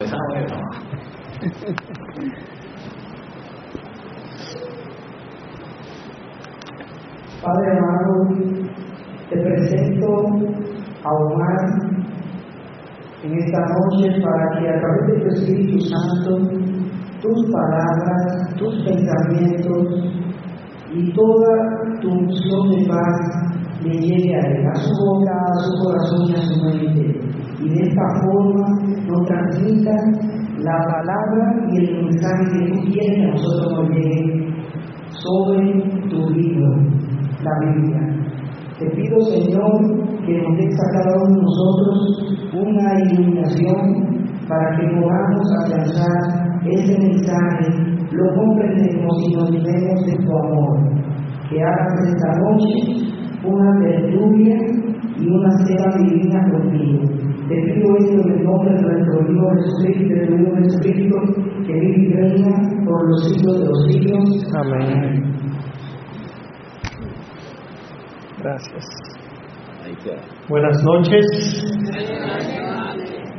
Padre amado, te presento a Omar en esta noche para que a través de tu Espíritu Santo, tus palabras, tus pensamientos y toda tu unción de paz le llegue a él, a su boca, a su corazón y a su mente. Y de esta forma nos transmita la palabra y el mensaje que tú quieres que nosotros nos llegue sobre tu libro la Biblia. Te pido, Señor, que nos des a cada uno de nosotros una iluminación para que podamos alcanzar ese mensaje, lo comprendemos y nos llevemos de tu amor. Que hagas esta noche una tertulia y una cena divina contigo. Te pido esto en el nombre de nuestro Dios Jesucristo, de tu Jesucristo, que vive y reina por los siglos de los siglos. Amén. Gracias. Buenas noches.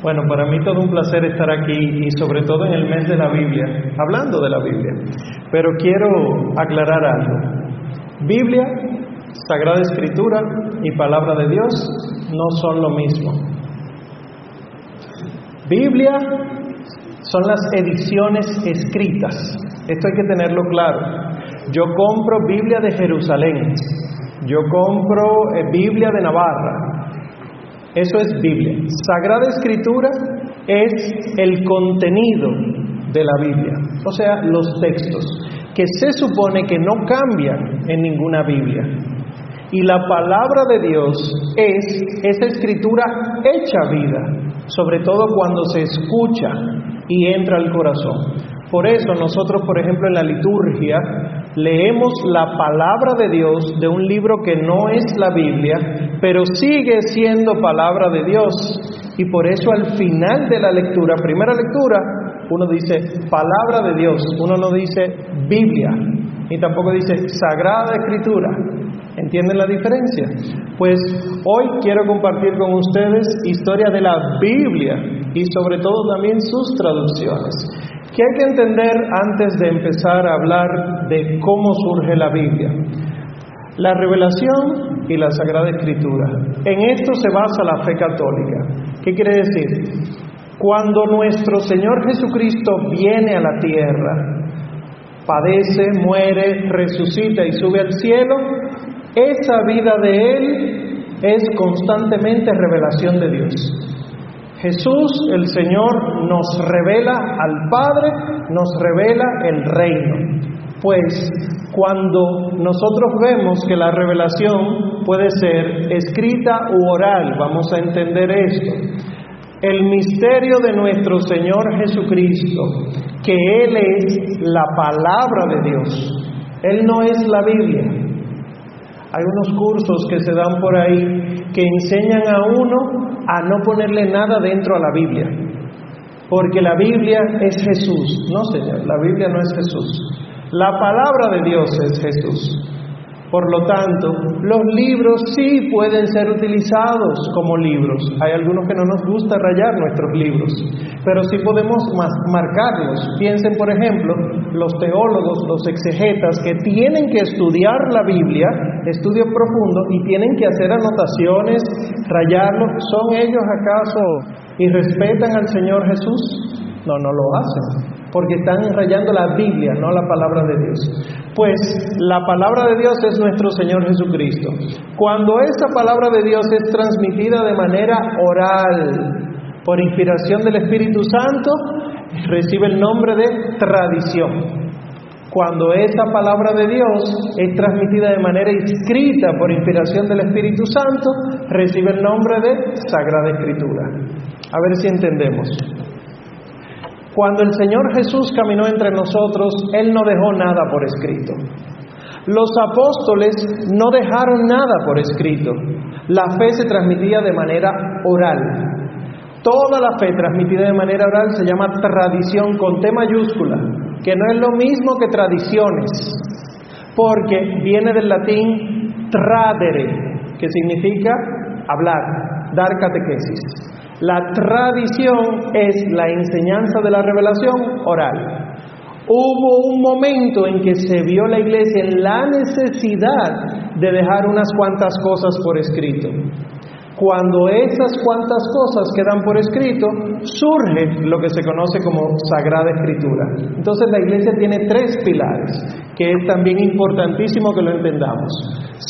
Bueno, para mí todo un placer estar aquí y sobre todo en el mes de la Biblia, hablando de la Biblia. Pero quiero aclarar algo. Biblia, Sagrada Escritura y Palabra de Dios no son lo mismo. Biblia son las ediciones escritas. Esto hay que tenerlo claro. Yo compro Biblia de Jerusalén, yo compro eh, Biblia de Navarra. Eso es Biblia. Sagrada Escritura es el contenido de la Biblia, o sea, los textos, que se supone que no cambian en ninguna Biblia. Y la palabra de Dios es esa escritura hecha vida, sobre todo cuando se escucha y entra al corazón. Por eso nosotros, por ejemplo, en la liturgia leemos la palabra de Dios de un libro que no es la Biblia, pero sigue siendo palabra de Dios. Y por eso al final de la lectura, primera lectura, uno dice palabra de Dios, uno no dice Biblia, y tampoco dice Sagrada Escritura. ¿Entienden la diferencia? Pues hoy quiero compartir con ustedes historia de la Biblia y sobre todo también sus traducciones. ¿Qué hay que entender antes de empezar a hablar de cómo surge la Biblia? La revelación y la Sagrada Escritura. En esto se basa la fe católica. ¿Qué quiere decir? Cuando nuestro Señor Jesucristo viene a la tierra, padece, muere, resucita y sube al cielo, esa vida de Él es constantemente revelación de Dios. Jesús, el Señor, nos revela al Padre, nos revela el reino. Pues cuando nosotros vemos que la revelación puede ser escrita u oral, vamos a entender esto. El misterio de nuestro Señor Jesucristo, que Él es la palabra de Dios. Él no es la Biblia. Hay unos cursos que se dan por ahí que enseñan a uno a no ponerle nada dentro a la Biblia. Porque la Biblia es Jesús. No, Señor, la Biblia no es Jesús. La palabra de Dios es Jesús. Por lo tanto, los libros sí pueden ser utilizados como libros. Hay algunos que no nos gusta rayar nuestros libros, pero sí podemos marcarlos. Piensen, por ejemplo, los teólogos, los exegetas que tienen que estudiar la Biblia, estudio profundo, y tienen que hacer anotaciones, rayarlo. ¿Son ellos acaso y respetan al Señor Jesús? No, no lo hacen porque están rayando la Biblia, no la palabra de Dios. Pues la palabra de Dios es nuestro Señor Jesucristo. Cuando esa palabra de Dios es transmitida de manera oral, por inspiración del Espíritu Santo, recibe el nombre de tradición. Cuando esa palabra de Dios es transmitida de manera escrita por inspiración del Espíritu Santo, recibe el nombre de Sagrada Escritura. A ver si entendemos. Cuando el Señor Jesús caminó entre nosotros, Él no dejó nada por escrito. Los apóstoles no dejaron nada por escrito. La fe se transmitía de manera oral. Toda la fe transmitida de manera oral se llama tradición con T mayúscula, que no es lo mismo que tradiciones, porque viene del latín tradere, que significa hablar, dar catequesis. La tradición es la enseñanza de la revelación oral. Hubo un momento en que se vio la iglesia en la necesidad de dejar unas cuantas cosas por escrito. Cuando esas cuantas cosas quedan por escrito, surge lo que se conoce como Sagrada Escritura. Entonces la iglesia tiene tres pilares, que es también importantísimo que lo entendamos.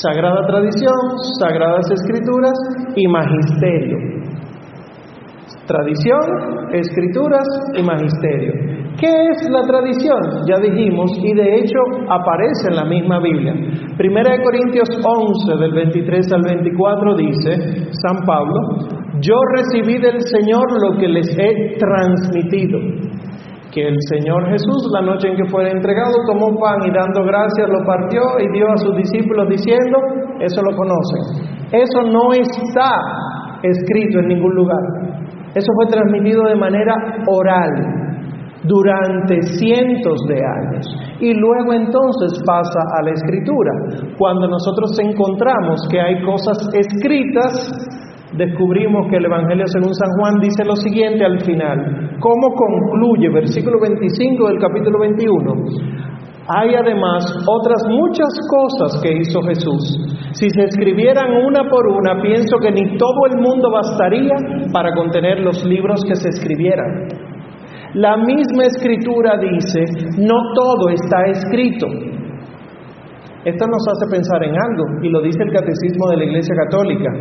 Sagrada Tradición, Sagradas Escrituras y Magisterio. Tradición, Escrituras y Magisterio. ¿Qué es la tradición? Ya dijimos, y de hecho aparece en la misma Biblia. Primera de Corintios 11, del 23 al 24, dice San Pablo, yo recibí del Señor lo que les he transmitido, que el Señor Jesús, la noche en que fue entregado, tomó pan y dando gracias lo partió y dio a sus discípulos diciendo, eso lo conocen. Eso no está escrito en ningún lugar. Eso fue transmitido de manera oral durante cientos de años. Y luego entonces pasa a la escritura. Cuando nosotros encontramos que hay cosas escritas, descubrimos que el Evangelio según San Juan dice lo siguiente al final. ¿Cómo concluye? Versículo 25 del capítulo 21. Hay además otras muchas cosas que hizo Jesús. Si se escribieran una por una, pienso que ni todo el mundo bastaría para contener los libros que se escribieran. La misma escritura dice, no todo está escrito. Esto nos hace pensar en algo, y lo dice el Catecismo de la Iglesia Católica.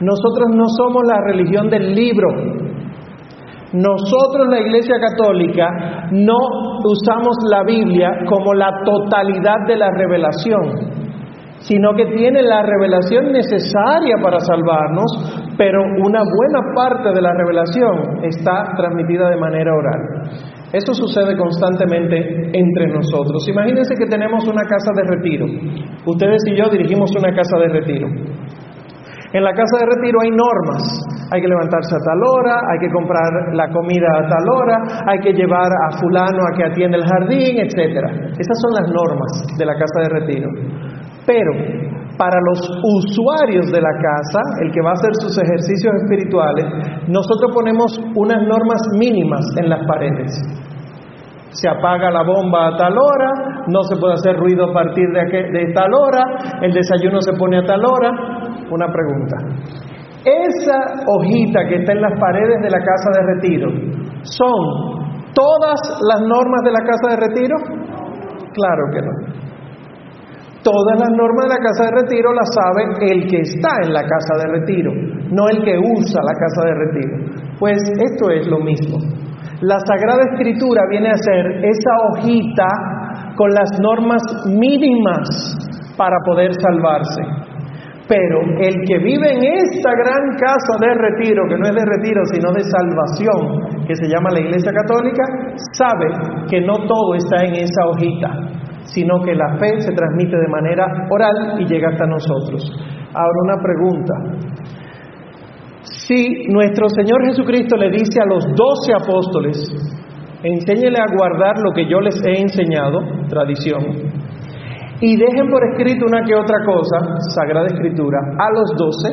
Nosotros no somos la religión del libro. Nosotros, la Iglesia Católica, no usamos la Biblia como la totalidad de la revelación sino que tiene la revelación necesaria para salvarnos, pero una buena parte de la revelación está transmitida de manera oral. Eso sucede constantemente entre nosotros. Imagínense que tenemos una casa de retiro. Ustedes y yo dirigimos una casa de retiro. En la casa de retiro hay normas. Hay que levantarse a tal hora, hay que comprar la comida a tal hora, hay que llevar a fulano a que atienda el jardín, etc. Esas son las normas de la casa de retiro. Pero para los usuarios de la casa, el que va a hacer sus ejercicios espirituales, nosotros ponemos unas normas mínimas en las paredes. Se apaga la bomba a tal hora, no se puede hacer ruido a partir de, de tal hora, el desayuno se pone a tal hora. Una pregunta. Esa hojita que está en las paredes de la casa de retiro, ¿son todas las normas de la casa de retiro? Claro que no. Todas las normas de la casa de retiro las sabe el que está en la casa de retiro, no el que usa la casa de retiro. Pues esto es lo mismo. La Sagrada Escritura viene a ser esa hojita con las normas mínimas para poder salvarse. Pero el que vive en esta gran casa de retiro, que no es de retiro, sino de salvación, que se llama la Iglesia Católica, sabe que no todo está en esa hojita sino que la fe se transmite de manera oral y llega hasta nosotros. Ahora una pregunta. Si nuestro Señor Jesucristo le dice a los doce apóstoles, enséñele a guardar lo que yo les he enseñado, tradición, y dejen por escrito una que otra cosa, Sagrada Escritura, a los doce,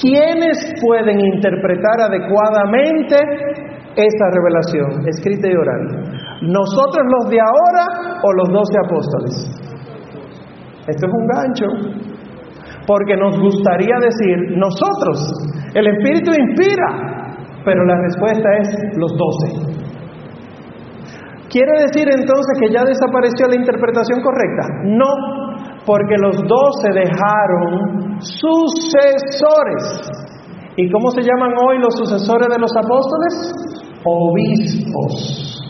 ¿quiénes pueden interpretar adecuadamente esa revelación, escrita y oral? ¿Nosotros los de ahora o los doce apóstoles? Esto es un gancho, porque nos gustaría decir nosotros, el Espíritu inspira, pero la respuesta es los doce. ¿Quiere decir entonces que ya desapareció la interpretación correcta? No, porque los doce dejaron sucesores. ¿Y cómo se llaman hoy los sucesores de los apóstoles? Obispos.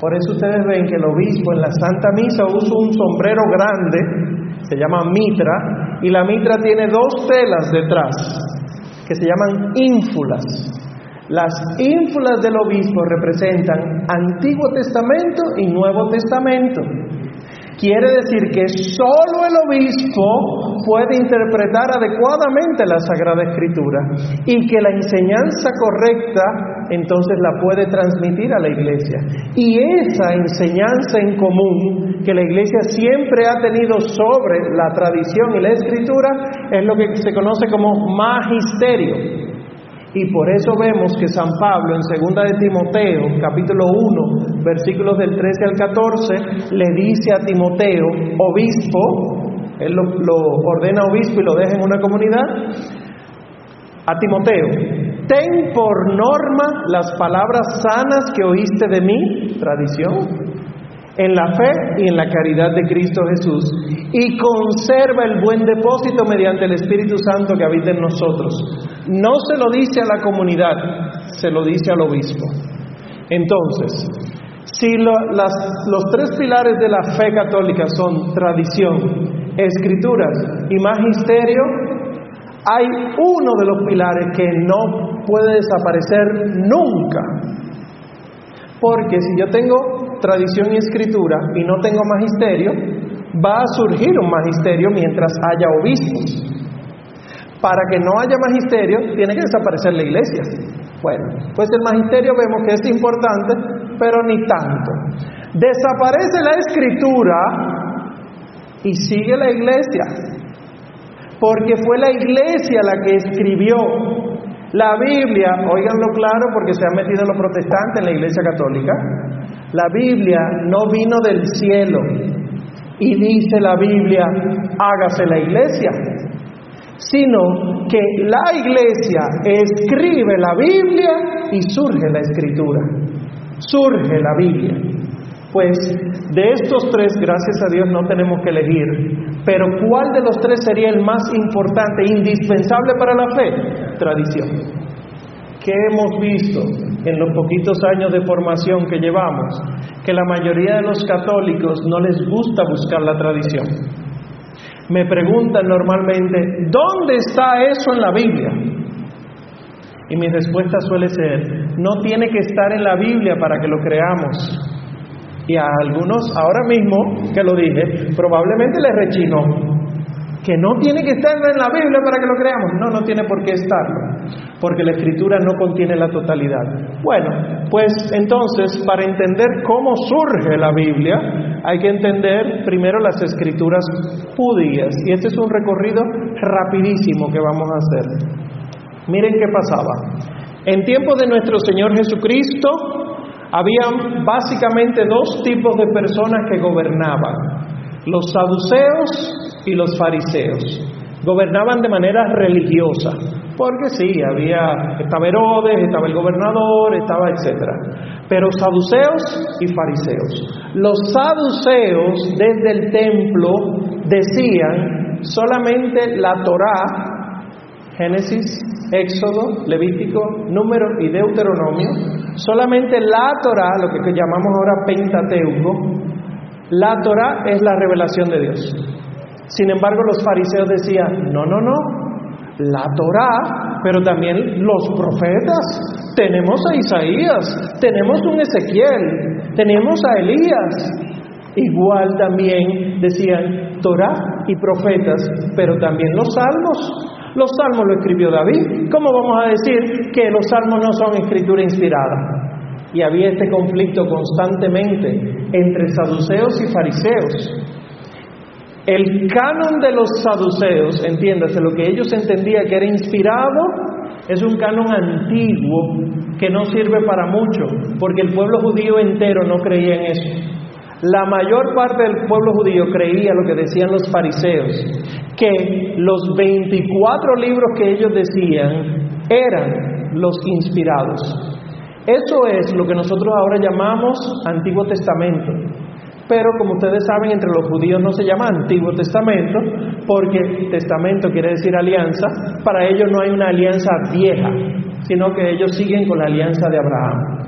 Por eso ustedes ven que el obispo en la Santa Misa usa un sombrero grande, se llama mitra, y la mitra tiene dos telas detrás, que se llaman ínfulas. Las ínfulas del obispo representan Antiguo Testamento y Nuevo Testamento. Quiere decir que solo el obispo puede interpretar adecuadamente la Sagrada Escritura y que la enseñanza correcta entonces la puede transmitir a la iglesia. Y esa enseñanza en común que la iglesia siempre ha tenido sobre la tradición y la escritura es lo que se conoce como magisterio. Y por eso vemos que San Pablo en 2 de Timoteo, capítulo 1, versículos del 13 al 14, le dice a Timoteo, obispo, él lo, lo ordena obispo y lo deja en una comunidad, a Timoteo, ten por norma las palabras sanas que oíste de mí, tradición, en la fe y en la caridad de Cristo Jesús, y conserva el buen depósito mediante el Espíritu Santo que habita en nosotros. No se lo dice a la comunidad, se lo dice al obispo. Entonces, si los tres pilares de la fe católica son tradición, escrituras y magisterio, hay uno de los pilares que no puede desaparecer nunca. Porque si yo tengo tradición y escritura y no tengo magisterio, va a surgir un magisterio mientras haya obispos. Para que no haya magisterio, tiene que desaparecer la iglesia. Bueno, pues el magisterio vemos que es importante, pero ni tanto. Desaparece la escritura y sigue la iglesia porque fue la iglesia la que escribió la Biblia, oiganlo claro porque se han metido los protestantes en la iglesia católica, la Biblia no vino del cielo. Y dice la Biblia, hágase la iglesia, sino que la iglesia escribe la Biblia y surge la escritura, surge la Biblia. Pues de estos tres, gracias a Dios, no tenemos que elegir. Pero ¿cuál de los tres sería el más importante, indispensable para la fe? Tradición. ¿Qué hemos visto en los poquitos años de formación que llevamos? Que la mayoría de los católicos no les gusta buscar la tradición. Me preguntan normalmente, ¿dónde está eso en la Biblia? Y mi respuesta suele ser, no tiene que estar en la Biblia para que lo creamos. Y a algunos, ahora mismo que lo dije, probablemente les rechinó. Que no tiene que estar en la Biblia para que lo creamos. No, no tiene por qué estarlo. Porque la escritura no contiene la totalidad. Bueno, pues entonces, para entender cómo surge la Biblia, hay que entender primero las escrituras judías. Y este es un recorrido rapidísimo que vamos a hacer. Miren qué pasaba. En tiempo de nuestro Señor Jesucristo, había básicamente dos tipos de personas que gobernaban, los saduceos y los fariseos. Gobernaban de manera religiosa, porque sí, había, estaba Herodes, estaba el gobernador, estaba etcétera. Pero saduceos y fariseos. Los saduceos desde el templo decían solamente la Torá, Génesis, Éxodo, Levítico, Número y Deuteronomio, Solamente la Torah, lo que llamamos ahora Pentateuco, la Torah es la revelación de Dios. Sin embargo, los fariseos decían, no, no, no, la Torah, pero también los profetas. Tenemos a Isaías, tenemos un Ezequiel, tenemos a Elías. Igual también decían Torah y profetas, pero también los salmos. Los salmos lo escribió David. ¿Cómo vamos a decir que los salmos no son escritura inspirada? Y había este conflicto constantemente entre saduceos y fariseos. El canon de los saduceos, entiéndase, lo que ellos entendían que era inspirado, es un canon antiguo que no sirve para mucho, porque el pueblo judío entero no creía en eso. La mayor parte del pueblo judío creía lo que decían los fariseos, que los 24 libros que ellos decían eran los inspirados. Eso es lo que nosotros ahora llamamos Antiguo Testamento. Pero como ustedes saben, entre los judíos no se llama Antiguo Testamento, porque testamento quiere decir alianza. Para ellos no hay una alianza vieja, sino que ellos siguen con la alianza de Abraham.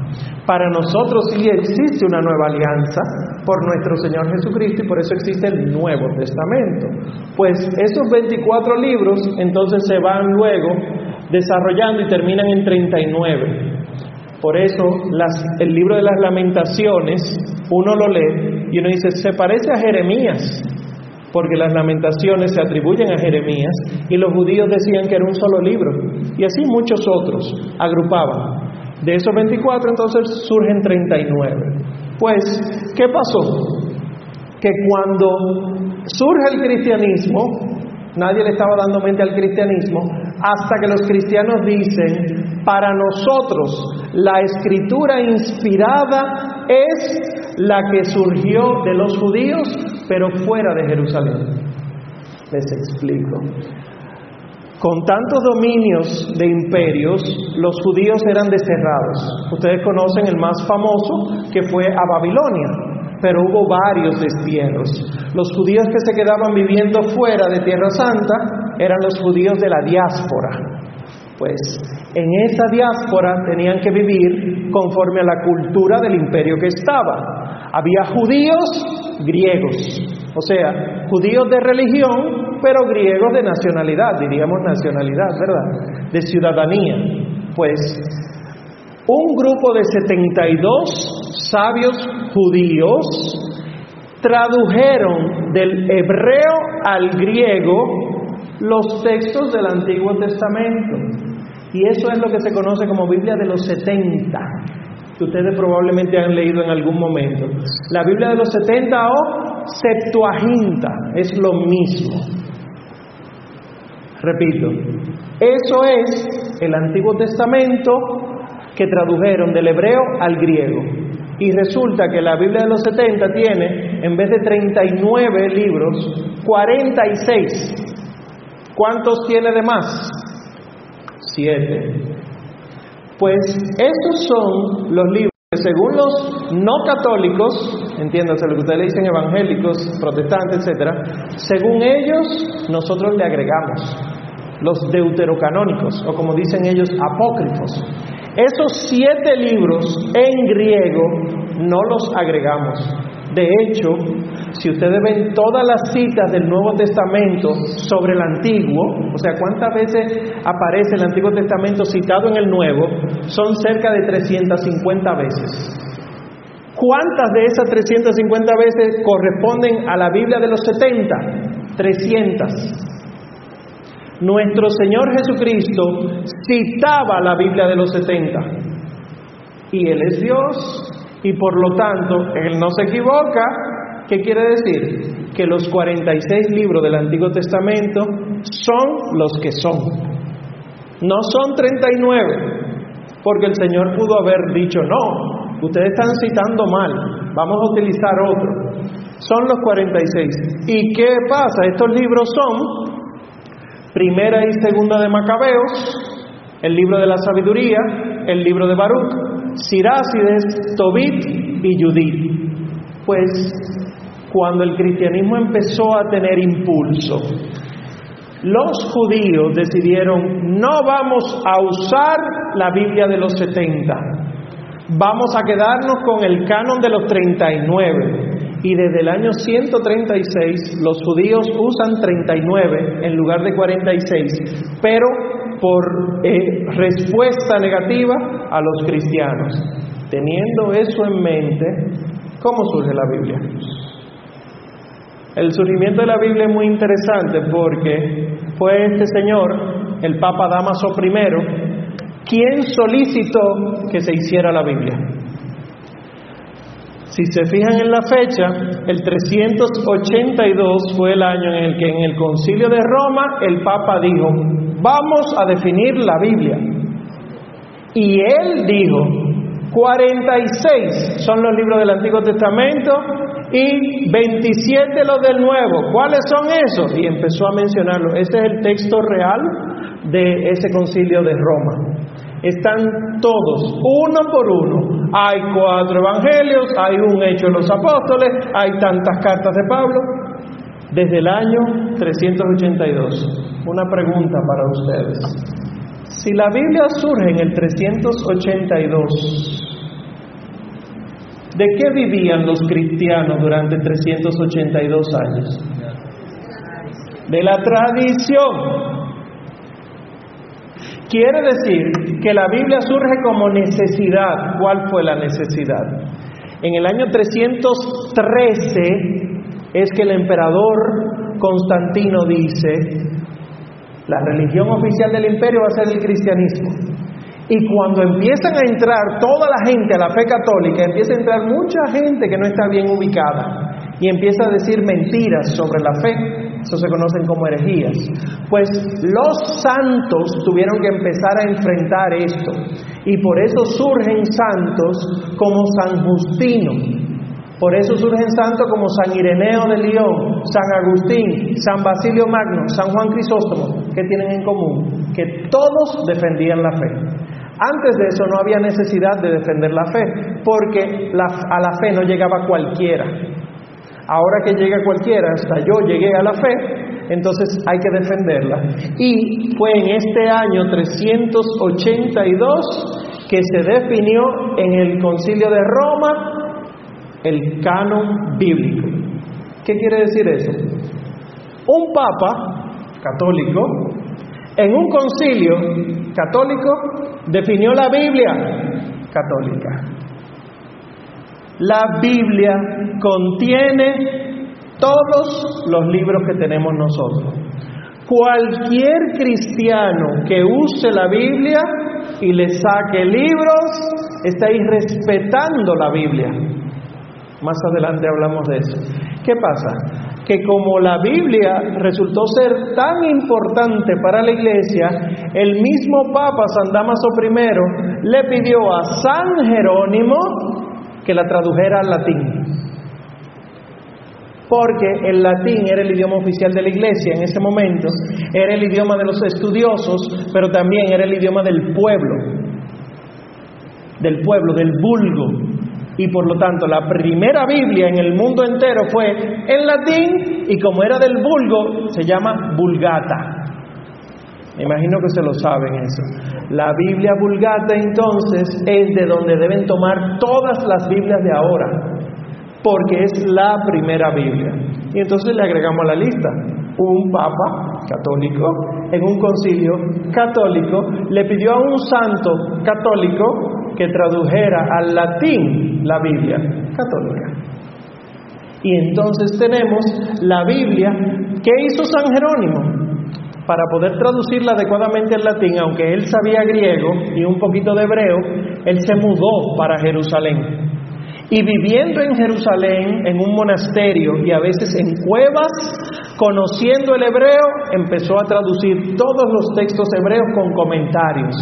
Para nosotros sí existe una nueva alianza, por nuestro Señor Jesucristo y por eso existe el Nuevo Testamento. Pues esos 24 libros entonces se van luego desarrollando y terminan en 39. Por eso el libro de las lamentaciones, uno lo lee y uno dice, se parece a Jeremías, porque las lamentaciones se atribuyen a Jeremías y los judíos decían que era un solo libro. Y así muchos otros agrupaban. De esos 24 entonces surgen 39. Pues, ¿qué pasó? Que cuando surge el cristianismo, nadie le estaba dando mente al cristianismo, hasta que los cristianos dicen, Para nosotros, la escritura inspirada es la que surgió de los judíos, pero fuera de Jerusalén. Les explico. Con tantos dominios de imperios, los judíos eran desterrados. Ustedes conocen el más famoso, que fue a Babilonia, pero hubo varios destierros. Los judíos que se quedaban viviendo fuera de Tierra Santa eran los judíos de la diáspora. Pues en esa diáspora tenían que vivir conforme a la cultura del imperio que estaba. Había judíos griegos, o sea, judíos de religión, pero griegos de nacionalidad, diríamos nacionalidad, ¿verdad? De ciudadanía. Pues un grupo de 72 sabios judíos tradujeron del hebreo al griego los textos del Antiguo Testamento. Y eso es lo que se conoce como Biblia de los 70 que ustedes probablemente han leído en algún momento. La Biblia de los 70 o Septuaginta es lo mismo. Repito, eso es el Antiguo Testamento que tradujeron del hebreo al griego. Y resulta que la Biblia de los 70 tiene, en vez de 39 libros, 46. ¿Cuántos tiene de más? Siete. Pues estos son los libros que según los no católicos, entiéndase lo que ustedes le dicen evangélicos, protestantes, etcétera, según ellos nosotros le agregamos los deuterocanónicos o como dicen ellos apócrifos. Esos siete libros en griego no los agregamos. De hecho, si ustedes ven todas las citas del Nuevo Testamento sobre el Antiguo, o sea, cuántas veces aparece el Antiguo Testamento citado en el Nuevo, son cerca de 350 veces. ¿Cuántas de esas 350 veces corresponden a la Biblia de los 70? 300. Nuestro Señor Jesucristo citaba la Biblia de los 70. Y Él es Dios y por lo tanto Él no se equivoca ¿Qué quiere decir? Que los 46 libros del Antiguo Testamento son los que son. No son 39, porque el Señor pudo haber dicho, no, ustedes están citando mal, vamos a utilizar otro. Son los 46. ¿Y qué pasa? Estos libros son Primera y Segunda de Macabeos, el libro de la sabiduría, el libro de Baruch, Sirácides, Tobit y Judith. Pues cuando el cristianismo empezó a tener impulso, los judíos decidieron, no vamos a usar la Biblia de los 70, vamos a quedarnos con el canon de los 39. Y desde el año 136 los judíos usan 39 en lugar de 46, pero por eh, respuesta negativa a los cristianos. Teniendo eso en mente, ¿cómo surge la Biblia? El surgimiento de la Biblia es muy interesante porque fue este señor, el Papa Damaso I, quien solicitó que se hiciera la Biblia. Si se fijan en la fecha, el 382 fue el año en el que en el concilio de Roma el Papa dijo, vamos a definir la Biblia. Y él dijo, 46 son los libros del Antiguo Testamento y 27 los del Nuevo. ¿Cuáles son esos? Y empezó a mencionarlo. Ese es el texto real de ese concilio de Roma. Están todos, uno por uno. Hay cuatro evangelios, hay un hecho de los apóstoles, hay tantas cartas de Pablo. Desde el año 382. Una pregunta para ustedes. Si la Biblia surge en el 382, ¿De qué vivían los cristianos durante 382 años? De la tradición. Quiere decir que la Biblia surge como necesidad. ¿Cuál fue la necesidad? En el año 313 es que el emperador Constantino dice, la religión oficial del imperio va a ser el cristianismo. Y cuando empiezan a entrar toda la gente a la fe católica, empieza a entrar mucha gente que no está bien ubicada y empieza a decir mentiras sobre la fe, Eso se conocen como herejías. Pues los santos tuvieron que empezar a enfrentar esto. Y por eso surgen santos como San Justino, por eso surgen santos como San Ireneo de León, San Agustín, San Basilio Magno, San Juan Crisóstomo, que tienen en común que todos defendían la fe. Antes de eso no había necesidad de defender la fe, porque a la fe no llegaba cualquiera. Ahora que llega cualquiera, hasta yo llegué a la fe, entonces hay que defenderla. Y fue en este año 382 que se definió en el concilio de Roma el canon bíblico. ¿Qué quiere decir eso? Un papa católico en un concilio católico definió la Biblia católica. La Biblia contiene todos los libros que tenemos nosotros. Cualquier cristiano que use la Biblia y le saque libros, está irrespetando la Biblia. Más adelante hablamos de eso. ¿Qué pasa? Que como la Biblia resultó ser tan importante para la iglesia, el mismo Papa San Damaso I le pidió a San Jerónimo que la tradujera al latín. Porque el latín era el idioma oficial de la iglesia en ese momento, era el idioma de los estudiosos, pero también era el idioma del pueblo, del pueblo, del vulgo, y por lo tanto la primera Biblia en el mundo entero fue en latín y como era del vulgo se llama vulgata. Me imagino que se lo saben eso. La Biblia vulgata entonces es de donde deben tomar todas las Biblias de ahora, porque es la primera Biblia. Y entonces le agregamos a la lista un papa católico en un concilio católico le pidió a un santo católico que tradujera al latín la Biblia católica. Y entonces tenemos la Biblia que hizo San Jerónimo para poder traducirla adecuadamente al latín, aunque él sabía griego y un poquito de hebreo, él se mudó para Jerusalén. Y viviendo en Jerusalén, en un monasterio y a veces en cuevas, conociendo el hebreo, empezó a traducir todos los textos hebreos con comentarios.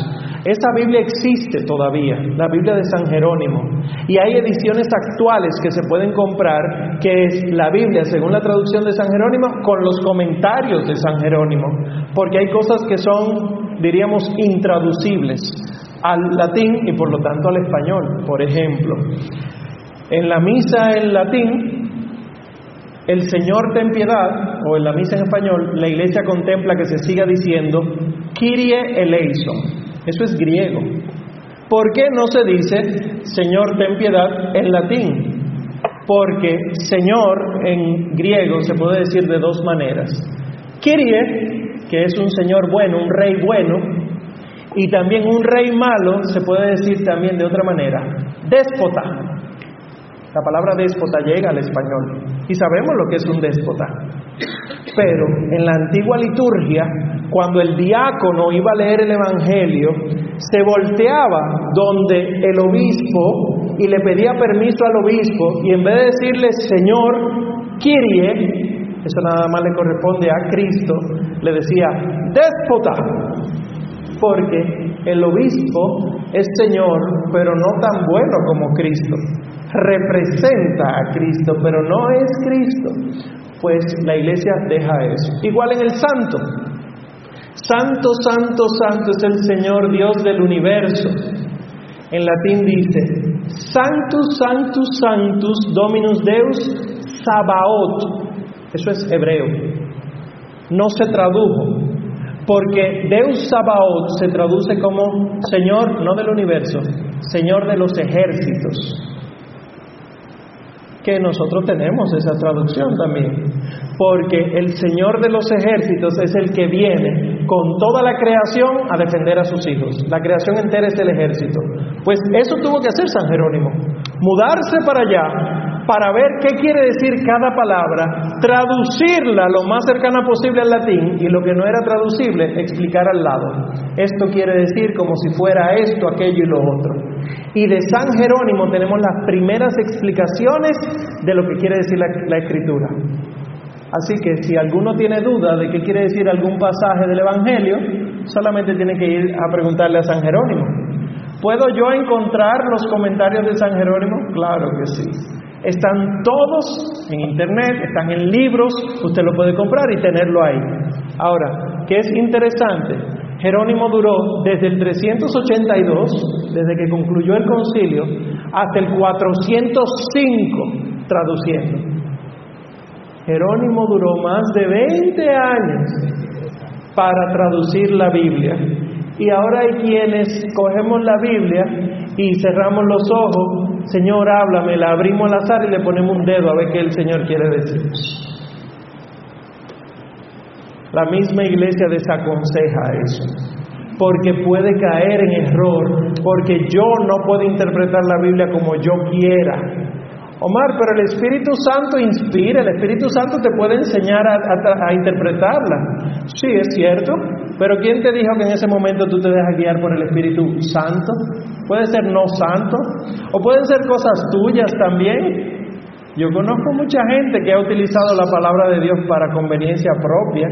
Esa Biblia existe todavía, la Biblia de San Jerónimo, y hay ediciones actuales que se pueden comprar, que es la Biblia según la traducción de San Jerónimo con los comentarios de San Jerónimo, porque hay cosas que son, diríamos, intraducibles al latín y por lo tanto al español. Por ejemplo, en la misa en latín, el Señor ten piedad, o en la misa en español, la iglesia contempla que se siga diciendo Kyrie eleison eso es griego. ¿Por qué no se dice Señor ten piedad en latín? Porque Señor en griego se puede decir de dos maneras. Kyrie, que es un Señor bueno, un rey bueno, y también un rey malo se puede decir también de otra manera. Déspota. La palabra déspota llega al español y sabemos lo que es un déspota. Pero en la antigua liturgia cuando el diácono iba a leer el Evangelio, se volteaba donde el obispo y le pedía permiso al obispo y en vez de decirle Señor, Kyrie, eso nada más le corresponde a Cristo, le decía déspota, porque el obispo es Señor, pero no tan bueno como Cristo. Representa a Cristo, pero no es Cristo. Pues la iglesia deja eso. Igual en el santo. Santo, santo, santo es el Señor Dios del universo. En latín dice, Sanctus, Sanctus, Sanctus, Dominus Deus, Sabaoth. Eso es hebreo. No se tradujo, porque Deus Sabaoth se traduce como Señor, no del universo, Señor de los ejércitos que nosotros tenemos esa traducción también, porque el Señor de los ejércitos es el que viene con toda la creación a defender a sus hijos. La creación entera es el ejército. Pues eso tuvo que hacer San Jerónimo, mudarse para allá para ver qué quiere decir cada palabra, traducirla lo más cercana posible al latín y lo que no era traducible, explicar al lado. Esto quiere decir como si fuera esto, aquello y lo otro. Y de San Jerónimo tenemos las primeras explicaciones de lo que quiere decir la, la escritura. Así que si alguno tiene duda de qué quiere decir algún pasaje del Evangelio, solamente tiene que ir a preguntarle a San Jerónimo. ¿Puedo yo encontrar los comentarios de San Jerónimo? Claro que sí. Están todos en internet, están en libros, usted lo puede comprar y tenerlo ahí. Ahora, ¿qué es interesante? Jerónimo duró desde el 382, desde que concluyó el concilio, hasta el 405 traduciendo. Jerónimo duró más de 20 años para traducir la Biblia. Y ahora hay quienes cogemos la Biblia y cerramos los ojos, Señor, háblame, la abrimos al azar y le ponemos un dedo a ver qué el Señor quiere decir. La misma iglesia desaconseja eso, porque puede caer en error, porque yo no puedo interpretar la Biblia como yo quiera. Omar, pero el Espíritu Santo inspira, el Espíritu Santo te puede enseñar a, interpretarla. Sí, es cierto, pero ¿quién te dijo que en ese momento tú te dejas guiar por el Espíritu Santo? Puede ser no santo, o pueden ser cosas tuyas también. Yo conozco mucha gente que ha utilizado la palabra de Dios para conveniencia propia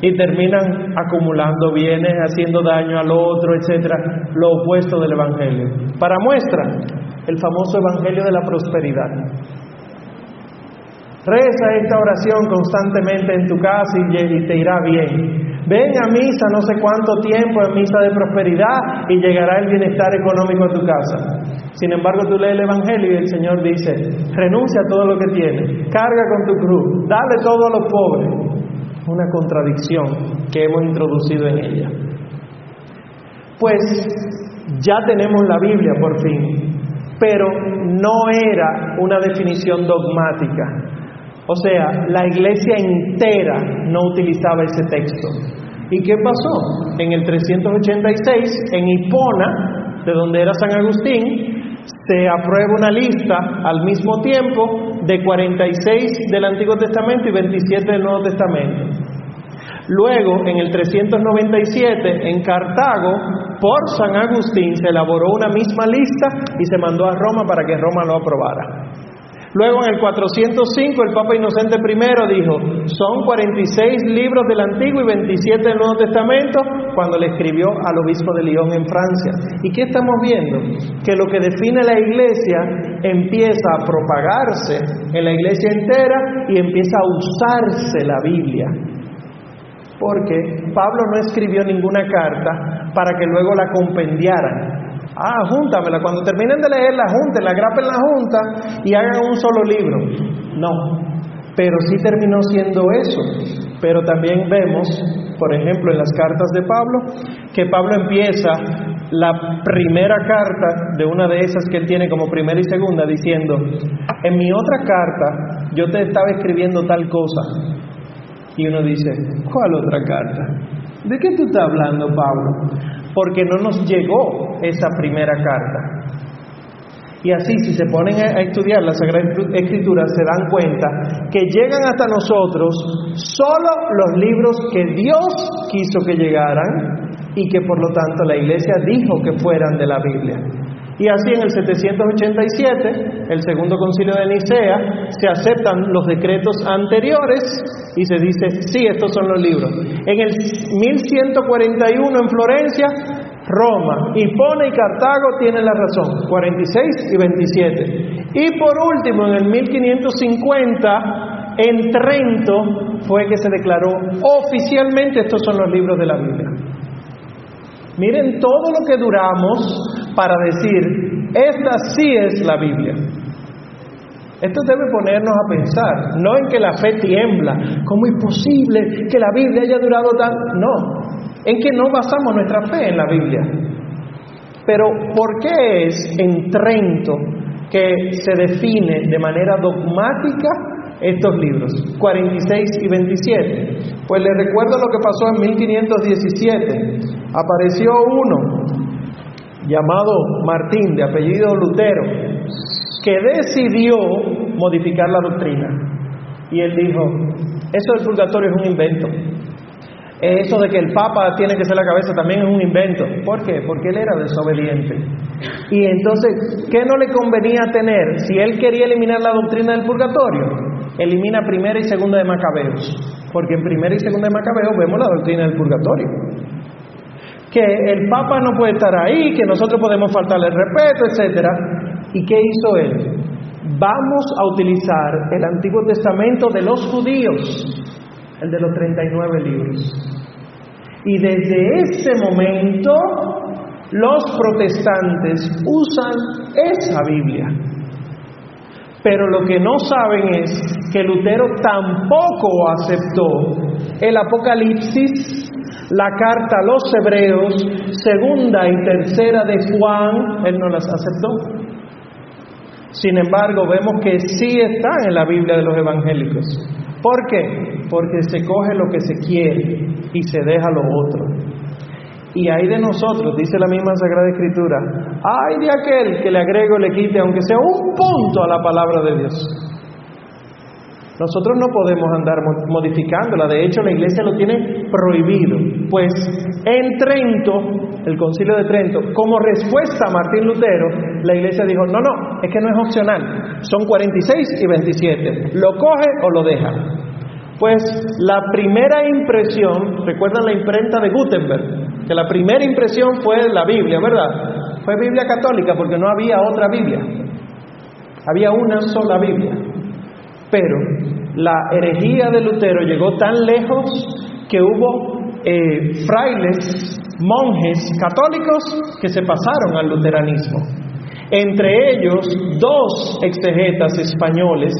y terminan acumulando bienes, haciendo daño al otro, etcétera, lo opuesto del Evangelio. Para muestra, el famoso Evangelio de la Prosperidad. Reza esta oración constantemente en tu casa y te irá bien. Ven a misa no sé cuánto tiempo en misa de prosperidad y llegará el bienestar económico a tu casa. Sin embargo, tú lees el Evangelio y el Señor dice, renuncia a todo lo que tienes, carga con tu cruz, dale todo a los pobres. Una contradicción que hemos introducido en ella. Pues ya tenemos la Biblia por fin, pero no era una definición dogmática. O sea, la iglesia entera no utilizaba ese texto. ¿Y qué pasó? En el 386, en Hipona, de donde era San Agustín, se aprueba una lista al mismo tiempo de 46 del Antiguo Testamento y 27 del Nuevo Testamento. Luego, en el 397, en Cartago, por San Agustín se elaboró una misma lista y se mandó a Roma para que Roma lo aprobara. Luego en el 405 el Papa Inocente I dijo, son 46 libros del Antiguo y 27 del Nuevo Testamento cuando le escribió al obispo de Lyon en Francia. ¿Y qué estamos viendo? Que lo que define la iglesia empieza a propagarse en la iglesia entera y empieza a usarse la Biblia porque Pablo no escribió ninguna carta para que luego la compendiaran. Ah, júntamela. Cuando terminen de leerla, júntenla, grapen la junta y hagan un solo libro. No, pero sí terminó siendo eso. Pero también vemos, por ejemplo, en las cartas de Pablo, que Pablo empieza la primera carta de una de esas que él tiene como primera y segunda diciendo, en mi otra carta yo te estaba escribiendo tal cosa, y uno dice, ¿cuál otra carta? ¿De qué tú estás hablando, Pablo? Porque no nos llegó esa primera carta. Y así, si se ponen a estudiar la Sagrada Escritura, se dan cuenta que llegan hasta nosotros solo los libros que Dios quiso que llegaran y que por lo tanto la Iglesia dijo que fueran de la Biblia. Y así en el 787, el segundo concilio de Nicea, se aceptan los decretos anteriores y se dice, sí, estos son los libros. En el 1141 en Florencia, Roma, Hipona y Cartago tienen la razón, 46 y 27. Y por último, en el 1550, en Trento fue que se declaró oficialmente estos son los libros de la Biblia. Miren todo lo que duramos para decir, esta sí es la Biblia. Esto debe ponernos a pensar, no en que la fe tiembla, ¿cómo es posible que la Biblia haya durado tan... No, en que no basamos nuestra fe en la Biblia. Pero ¿por qué es en Trento que se define de manera dogmática estos libros, 46 y 27? Pues les recuerdo lo que pasó en 1517. Apareció uno llamado Martín, de apellido Lutero, que decidió modificar la doctrina. Y él dijo, eso del purgatorio es un invento. Eso de que el Papa tiene que ser la cabeza también es un invento. ¿Por qué? Porque él era desobediente. Y entonces, ¿qué no le convenía tener si él quería eliminar la doctrina del purgatorio? elimina primera y segunda de Macabeos, porque en primera y segunda de Macabeos vemos la doctrina del purgatorio. Que el Papa no puede estar ahí, que nosotros podemos faltarle el respeto, etc. ¿Y qué hizo él? Vamos a utilizar el Antiguo Testamento de los judíos, el de los 39 libros. Y desde ese momento los protestantes usan esa Biblia. Pero lo que no saben es que Lutero tampoco aceptó el Apocalipsis, la carta a los Hebreos, segunda y tercera de Juan, él no las aceptó. Sin embargo, vemos que sí están en la Biblia de los evangélicos. ¿Por qué? Porque se coge lo que se quiere y se deja lo otro. Y hay de nosotros, dice la misma Sagrada Escritura, hay de aquel que le agrego o le quite, aunque sea un punto a la palabra de Dios. Nosotros no podemos andar modificándola, de hecho la iglesia lo tiene prohibido. Pues en Trento, el concilio de Trento, como respuesta a Martín Lutero, la iglesia dijo, no, no, es que no es opcional, son 46 y 27, lo coge o lo deja. Pues la primera impresión, recuerdan la imprenta de Gutenberg, que la primera impresión fue la Biblia, ¿verdad? Fue Biblia católica porque no había otra Biblia. Había una sola Biblia. Pero la herejía de Lutero llegó tan lejos que hubo eh, frailes, monjes católicos que se pasaron al luteranismo. Entre ellos, dos exegetas españoles,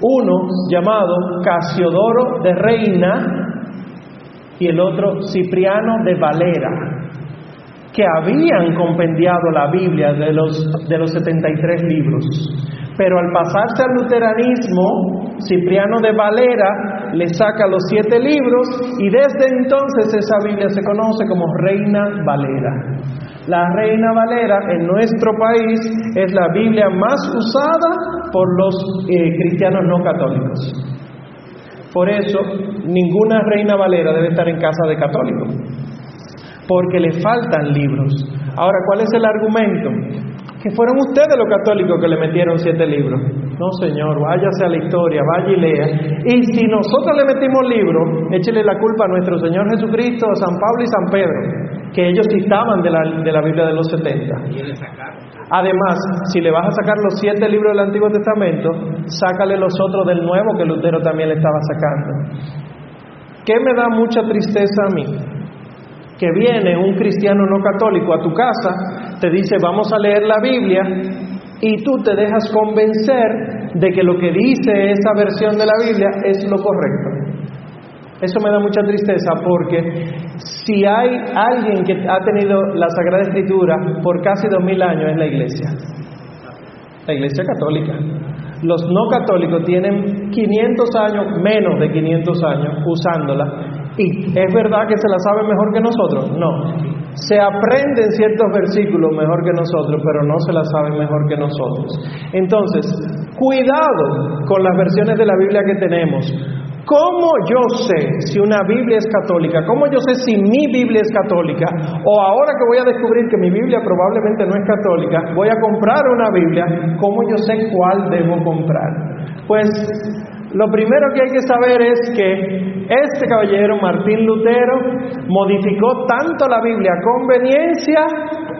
uno llamado Casiodoro de Reina y el otro Cipriano de Valera, que habían compendiado la Biblia de los, de los 73 libros. Pero al pasarse al luteranismo, Cipriano de Valera le saca los siete libros y desde entonces esa Biblia se conoce como Reina Valera. La Reina Valera en nuestro país es la Biblia más usada por los eh, cristianos no católicos. Por eso, ninguna Reina Valera debe estar en casa de católicos, porque le faltan libros. Ahora, ¿cuál es el argumento? Que fueron ustedes los católicos que le metieron siete libros. No, señor, váyase a la historia, vaya y lea. Y si nosotros le metimos libros, échele la culpa a nuestro Señor Jesucristo, a San Pablo y San Pedro que ellos citaban de la, de la Biblia de los 70. Además, si le vas a sacar los siete libros del Antiguo Testamento, sácale los otros del Nuevo que Lutero también le estaba sacando. ¿Qué me da mucha tristeza a mí? Que viene un cristiano no católico a tu casa, te dice vamos a leer la Biblia y tú te dejas convencer de que lo que dice esa versión de la Biblia es lo correcto. Eso me da mucha tristeza porque si hay alguien que ha tenido la Sagrada Escritura por casi dos mil años es la iglesia. La iglesia católica. Los no católicos tienen 500 años, menos de 500 años usándola. ¿Y es verdad que se la saben mejor que nosotros? No. Se aprenden ciertos versículos mejor que nosotros, pero no se la saben mejor que nosotros. Entonces, cuidado con las versiones de la Biblia que tenemos, ¿Cómo yo sé si una Biblia es católica? ¿Cómo yo sé si mi Biblia es católica? O ahora que voy a descubrir que mi Biblia probablemente no es católica, voy a comprar una Biblia, ¿cómo yo sé cuál debo comprar? Pues lo primero que hay que saber es que este caballero, Martín Lutero, modificó tanto la Biblia a conveniencia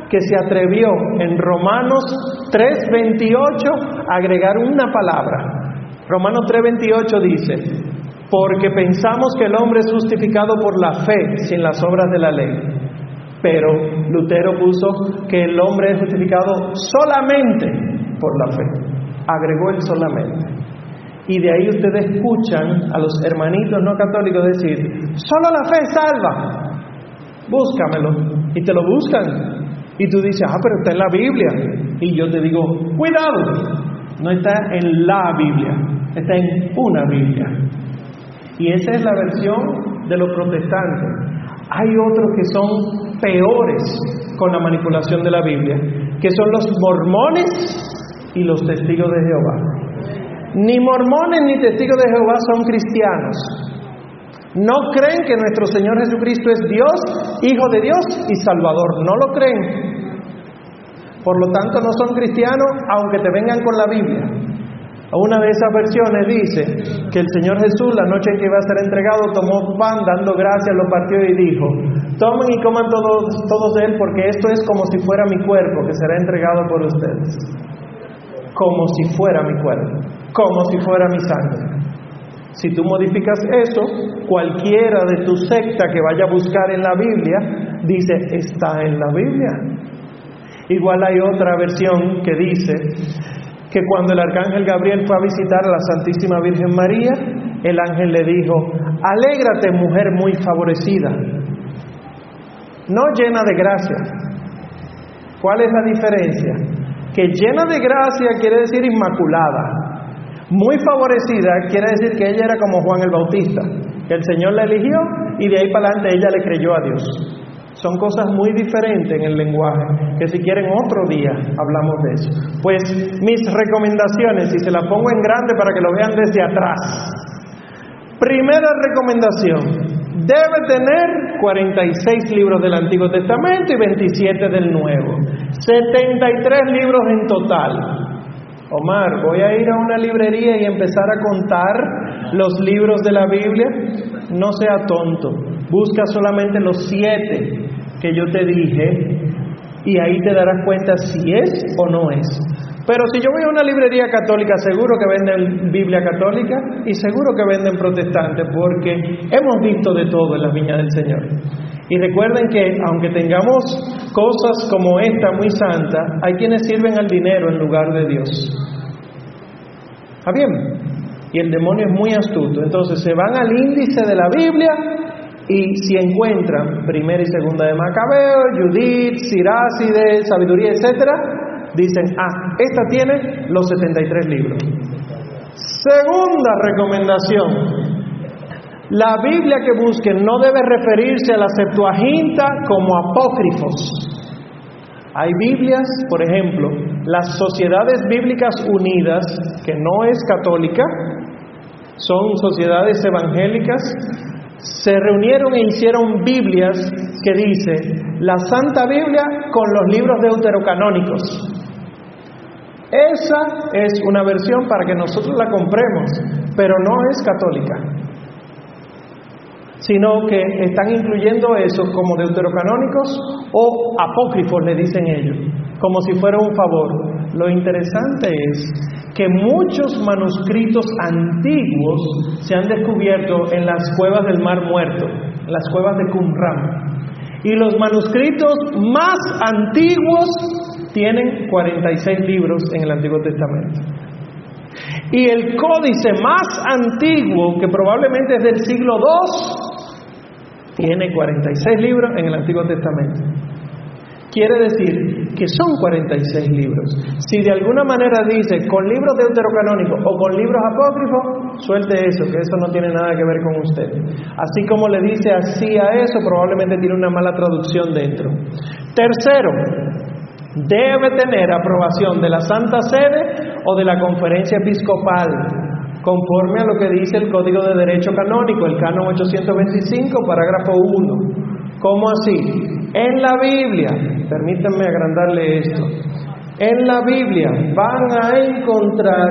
que se atrevió en Romanos 3:28 a agregar una palabra. Romanos 3:28 dice, porque pensamos que el hombre es justificado por la fe sin las obras de la ley. Pero Lutero puso que el hombre es justificado solamente por la fe. Agregó el solamente. Y de ahí ustedes escuchan a los hermanitos no católicos decir, solo la fe salva. Búscamelo. Y te lo buscan. Y tú dices, ah, pero está en la Biblia. Y yo te digo, cuidado. No está en la Biblia, está en una Biblia. Y esa es la versión de los protestantes. Hay otros que son peores con la manipulación de la Biblia, que son los mormones y los testigos de Jehová. Ni mormones ni testigos de Jehová son cristianos. No creen que nuestro Señor Jesucristo es Dios, Hijo de Dios y Salvador. No lo creen. Por lo tanto, no son cristianos aunque te vengan con la Biblia. Una de esas versiones dice que el Señor Jesús, la noche en que iba a ser entregado, tomó pan, dando gracias, lo partió y dijo, tomen y coman todos, todos de él, porque esto es como si fuera mi cuerpo, que será entregado por ustedes. Como si fuera mi cuerpo, como si fuera mi sangre. Si tú modificas eso, cualquiera de tu secta que vaya a buscar en la Biblia, dice, está en la Biblia. Igual hay otra versión que dice que cuando el arcángel Gabriel fue a visitar a la Santísima Virgen María, el ángel le dijo, alégrate mujer muy favorecida, no llena de gracia. ¿Cuál es la diferencia? Que llena de gracia quiere decir inmaculada. Muy favorecida quiere decir que ella era como Juan el Bautista, que el Señor la eligió y de ahí para adelante ella le creyó a Dios. Son cosas muy diferentes en el lenguaje, que si quieren otro día hablamos de eso. Pues mis recomendaciones, y se las pongo en grande para que lo vean desde atrás. Primera recomendación, debe tener 46 libros del Antiguo Testamento y 27 del Nuevo. 73 libros en total. Omar, voy a ir a una librería y empezar a contar los libros de la Biblia. No sea tonto. Busca solamente los siete que yo te dije y ahí te darás cuenta si es o no es. Pero si yo voy a una librería católica, seguro que venden Biblia católica y seguro que venden protestante, porque hemos visto de todo en la viña del Señor. Y recuerden que aunque tengamos cosas como esta muy santa, hay quienes sirven al dinero en lugar de Dios. ¿Está bien? Y el demonio es muy astuto. Entonces se van al índice de la Biblia y si encuentran primera y segunda de Macabeo, Judith, Siráside, sabiduría, etcétera, dicen, ah, esta tiene los 73 libros. Segunda recomendación, la Biblia que busquen no debe referirse a la Septuaginta como apócrifos. Hay Biblias, por ejemplo, las Sociedades Bíblicas Unidas, que no es católica, son sociedades evangélicas se reunieron e hicieron Biblias que dice la Santa Biblia con los libros deuterocanónicos. Esa es una versión para que nosotros la compremos, pero no es católica, sino que están incluyendo eso como deuterocanónicos o apócrifos, le dicen ellos, como si fuera un favor. Lo interesante es que muchos manuscritos antiguos se han descubierto en las cuevas del Mar Muerto, en las cuevas de Qumran. Y los manuscritos más antiguos tienen 46 libros en el Antiguo Testamento. Y el códice más antiguo, que probablemente es del siglo II, tiene 46 libros en el Antiguo Testamento. Quiere decir que son 46 libros. Si de alguna manera dice con libros deuterocanónicos o con libros apócrifos, suelte eso, que eso no tiene nada que ver con usted. Así como le dice así a eso, probablemente tiene una mala traducción dentro. Tercero, debe tener aprobación de la Santa Sede o de la Conferencia Episcopal, conforme a lo que dice el Código de Derecho Canónico, el Canon 825, parágrafo 1. ¿Cómo así? En la Biblia, permítanme agrandarle esto, en la Biblia van a encontrar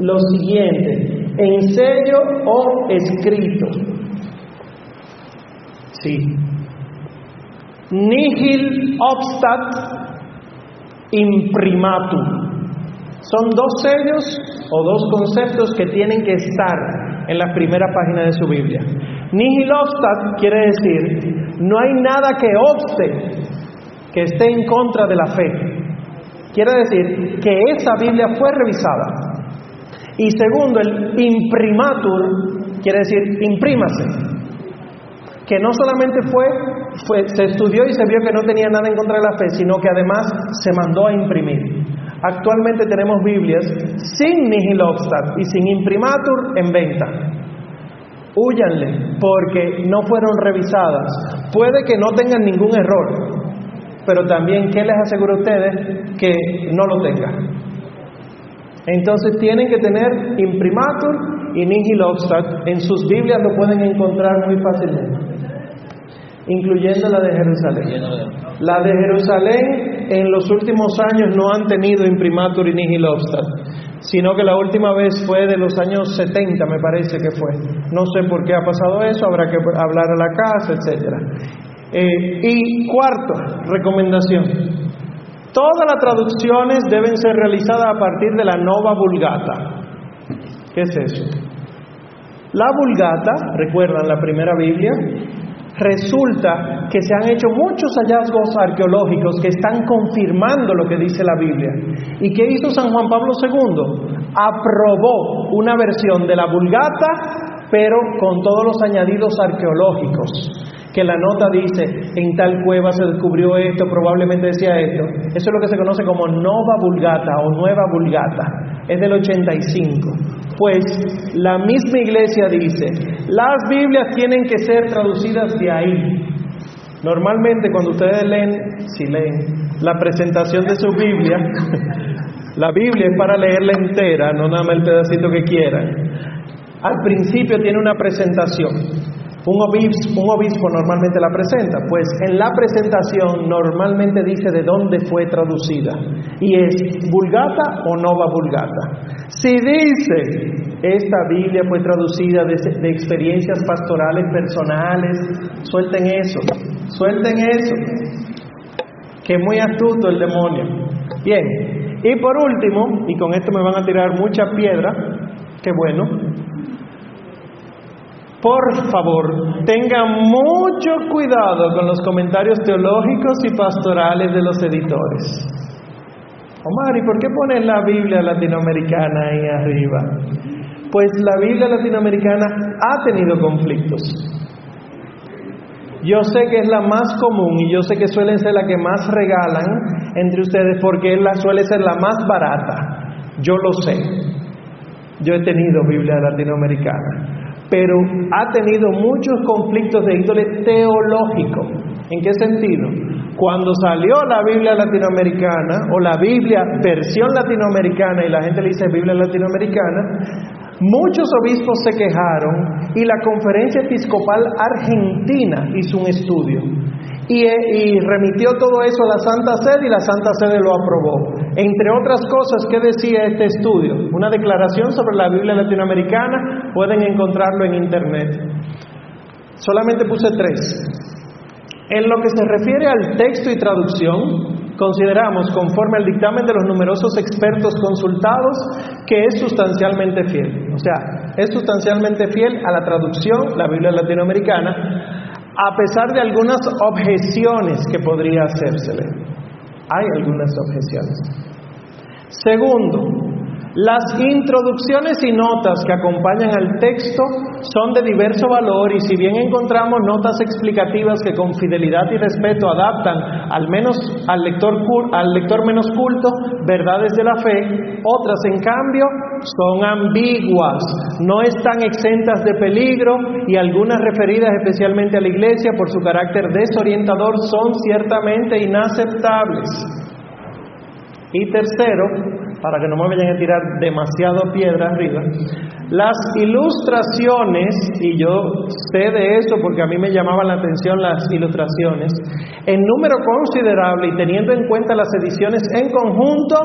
lo siguiente, en sello o escrito. Sí. Nihil obstat imprimatum. Son dos sellos o dos conceptos que tienen que estar en la primera página de su Biblia. Nihil obstat quiere decir no hay nada que obste que esté en contra de la fe. Quiere decir que esa Biblia fue revisada. Y segundo, el imprimatur quiere decir imprímase. Que no solamente fue, fue, se estudió y se vio que no tenía nada en contra de la fe, sino que además se mandó a imprimir. Actualmente tenemos Biblias sin nihil obstat y sin imprimatur en venta. Húyanle, porque no fueron revisadas. Puede que no tengan ningún error, pero también, ¿qué les asegura a ustedes que no lo tengan? Entonces tienen que tener imprimatur y nihil obstat. En sus Biblias lo pueden encontrar muy fácilmente, incluyendo la de Jerusalén. La de Jerusalén en los últimos años no han tenido imprimatur y nihil obstat. sino que la última vez fue de los años 70, me parece que fue. No sé por qué ha pasado eso, habrá que hablar a la casa, etc. Eh, y cuarto, recomendación. Todas las traducciones deben ser realizadas a partir de la Nova Vulgata. ¿Qué es eso? La Vulgata, recuerdan la primera Biblia, resulta que se han hecho muchos hallazgos arqueológicos que están confirmando lo que dice la Biblia. ¿Y qué hizo San Juan Pablo II? Aprobó una versión de la Vulgata, pero con todos los añadidos arqueológicos que la nota dice, en tal cueva se descubrió esto, probablemente decía esto. Eso es lo que se conoce como Nova Vulgata o Nueva Vulgata. Es del 85. Pues la misma iglesia dice, las Biblias tienen que ser traducidas de ahí. Normalmente cuando ustedes leen, si leen, la presentación de su Biblia, la Biblia es para leerla entera, no nada más el pedacito que quieran. Al principio tiene una presentación un obispo, normalmente la presenta, pues en la presentación normalmente dice de dónde fue traducida y es vulgata o nova vulgata. Si dice esta Biblia fue traducida de, experiencias pastorales personales, suelten eso, suelten eso, que muy astuto el demonio. Bien, y por último, y con esto me van a tirar mucha piedra, qué bueno, por favor, tengan mucho cuidado con los comentarios teológicos y pastorales de los editores. Omar, ¿y por qué pones la Biblia latinoamericana ahí arriba? Pues la Biblia latinoamericana ha tenido conflictos. Yo sé que es la más común y yo sé que suelen ser la que más regalan entre ustedes porque la suele ser la más barata. Yo lo sé. Yo he tenido Biblia latinoamericana pero ha tenido muchos conflictos de índole teológico. ¿En qué sentido? Cuando salió la Biblia latinoamericana o la Biblia versión latinoamericana y la gente le dice Biblia latinoamericana, muchos obispos se quejaron y la Conferencia Episcopal Argentina hizo un estudio y, remitió todo eso a la Santa Sede y la Santa Sede lo aprobó. Entre otras cosas, ¿qué decía este estudio? Una declaración sobre la Biblia latinoamericana, pueden encontrarlo en Internet. Solamente puse tres. En lo que se refiere al texto y traducción, consideramos, conforme al dictamen de los numerosos expertos consultados, que es sustancialmente fiel. O sea, es sustancialmente fiel a la traducción, la Biblia latinoamericana, a pesar de algunas objeciones que podría hacérsele. Hay algunas objeciones. Segundo, las introducciones y notas que acompañan al texto son de diverso valor y si bien encontramos notas explicativas que con fidelidad y respeto adaptan al menos al lector, al lector menos culto verdades de la fe, otras en cambio son ambiguas, no están exentas de peligro y algunas referidas especialmente a la iglesia por su carácter desorientador son ciertamente inaceptables. Y tercero, para que no me vayan a tirar demasiado piedra arriba, las ilustraciones, y yo sé de eso porque a mí me llamaban la atención las ilustraciones, en número considerable y teniendo en cuenta las ediciones en conjunto,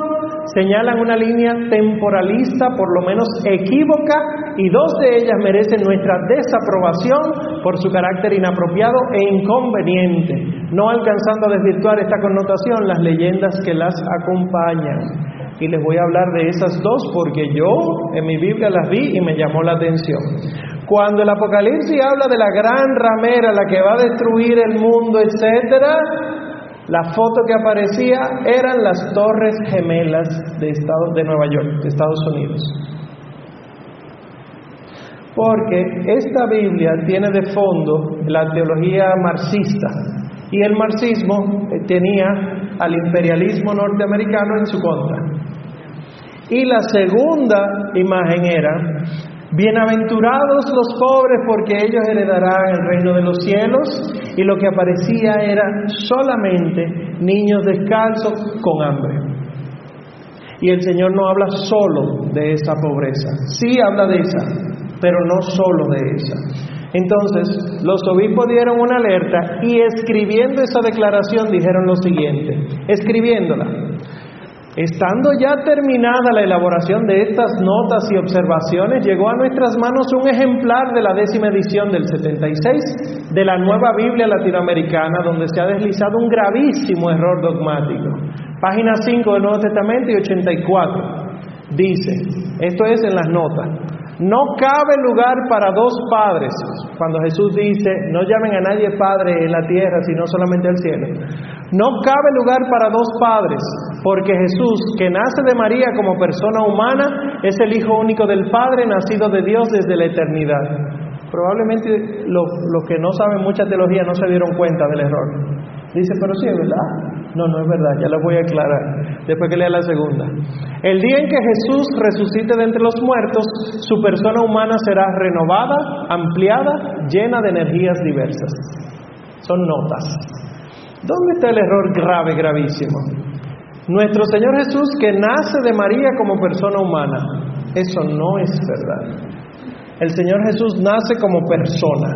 señalan una línea temporalista por lo menos equívoca y dos de ellas merecen nuestra desaprobación por su carácter inapropiado e inconveniente, no alcanzando a desvirtuar esta connotación las leyendas que las acompañan y les voy a hablar de esas dos porque yo en mi Biblia las vi y me llamó la atención. Cuando el Apocalipsis habla de la gran ramera, la que va a destruir el mundo, etcétera, la foto que aparecía eran las torres gemelas de, Estado, de Nueva York, de Estados Unidos. Porque esta Biblia tiene de fondo la teología marxista y el marxismo eh, tenía al imperialismo norteamericano en su contra. Y la segunda imagen era, bienaventurados los pobres porque ellos heredarán el reino de los cielos. Y lo que aparecía era solamente niños descalzos con hambre. Y el Señor no habla solo de esa pobreza, sí habla de esa, pero no solo de esa. Entonces, los obispos dieron una alerta y escribiendo esa declaración dijeron lo siguiente, escribiéndola, Estando ya terminada la elaboración de estas notas y observaciones, llegó a nuestras manos un ejemplar de la décima edición del 76 de la nueva Biblia latinoamericana, donde se ha deslizado un gravísimo error dogmático. Página 5 del Nuevo Testamento y 84. Dice, esto es en las notas, no cabe lugar para dos padres. Cuando Jesús dice, no llamen a nadie padre en la tierra, sino solamente al cielo. No cabe lugar para dos padres, porque Jesús, que nace de María como persona humana, es el Hijo único del Padre, nacido de Dios desde la eternidad. Probablemente los, que no saben mucha teología no se dieron cuenta del error. Dice, pero sí es verdad. No, no es verdad, ya lo voy a aclarar después que lea la segunda. El día en que Jesús resucite de entre los muertos, su persona humana será renovada, ampliada, llena de energías diversas. Son notas. ¿Dónde está el error grave, gravísimo? Nuestro Señor Jesús que nace de María como persona humana. Eso no es verdad. El Señor Jesús nace como persona.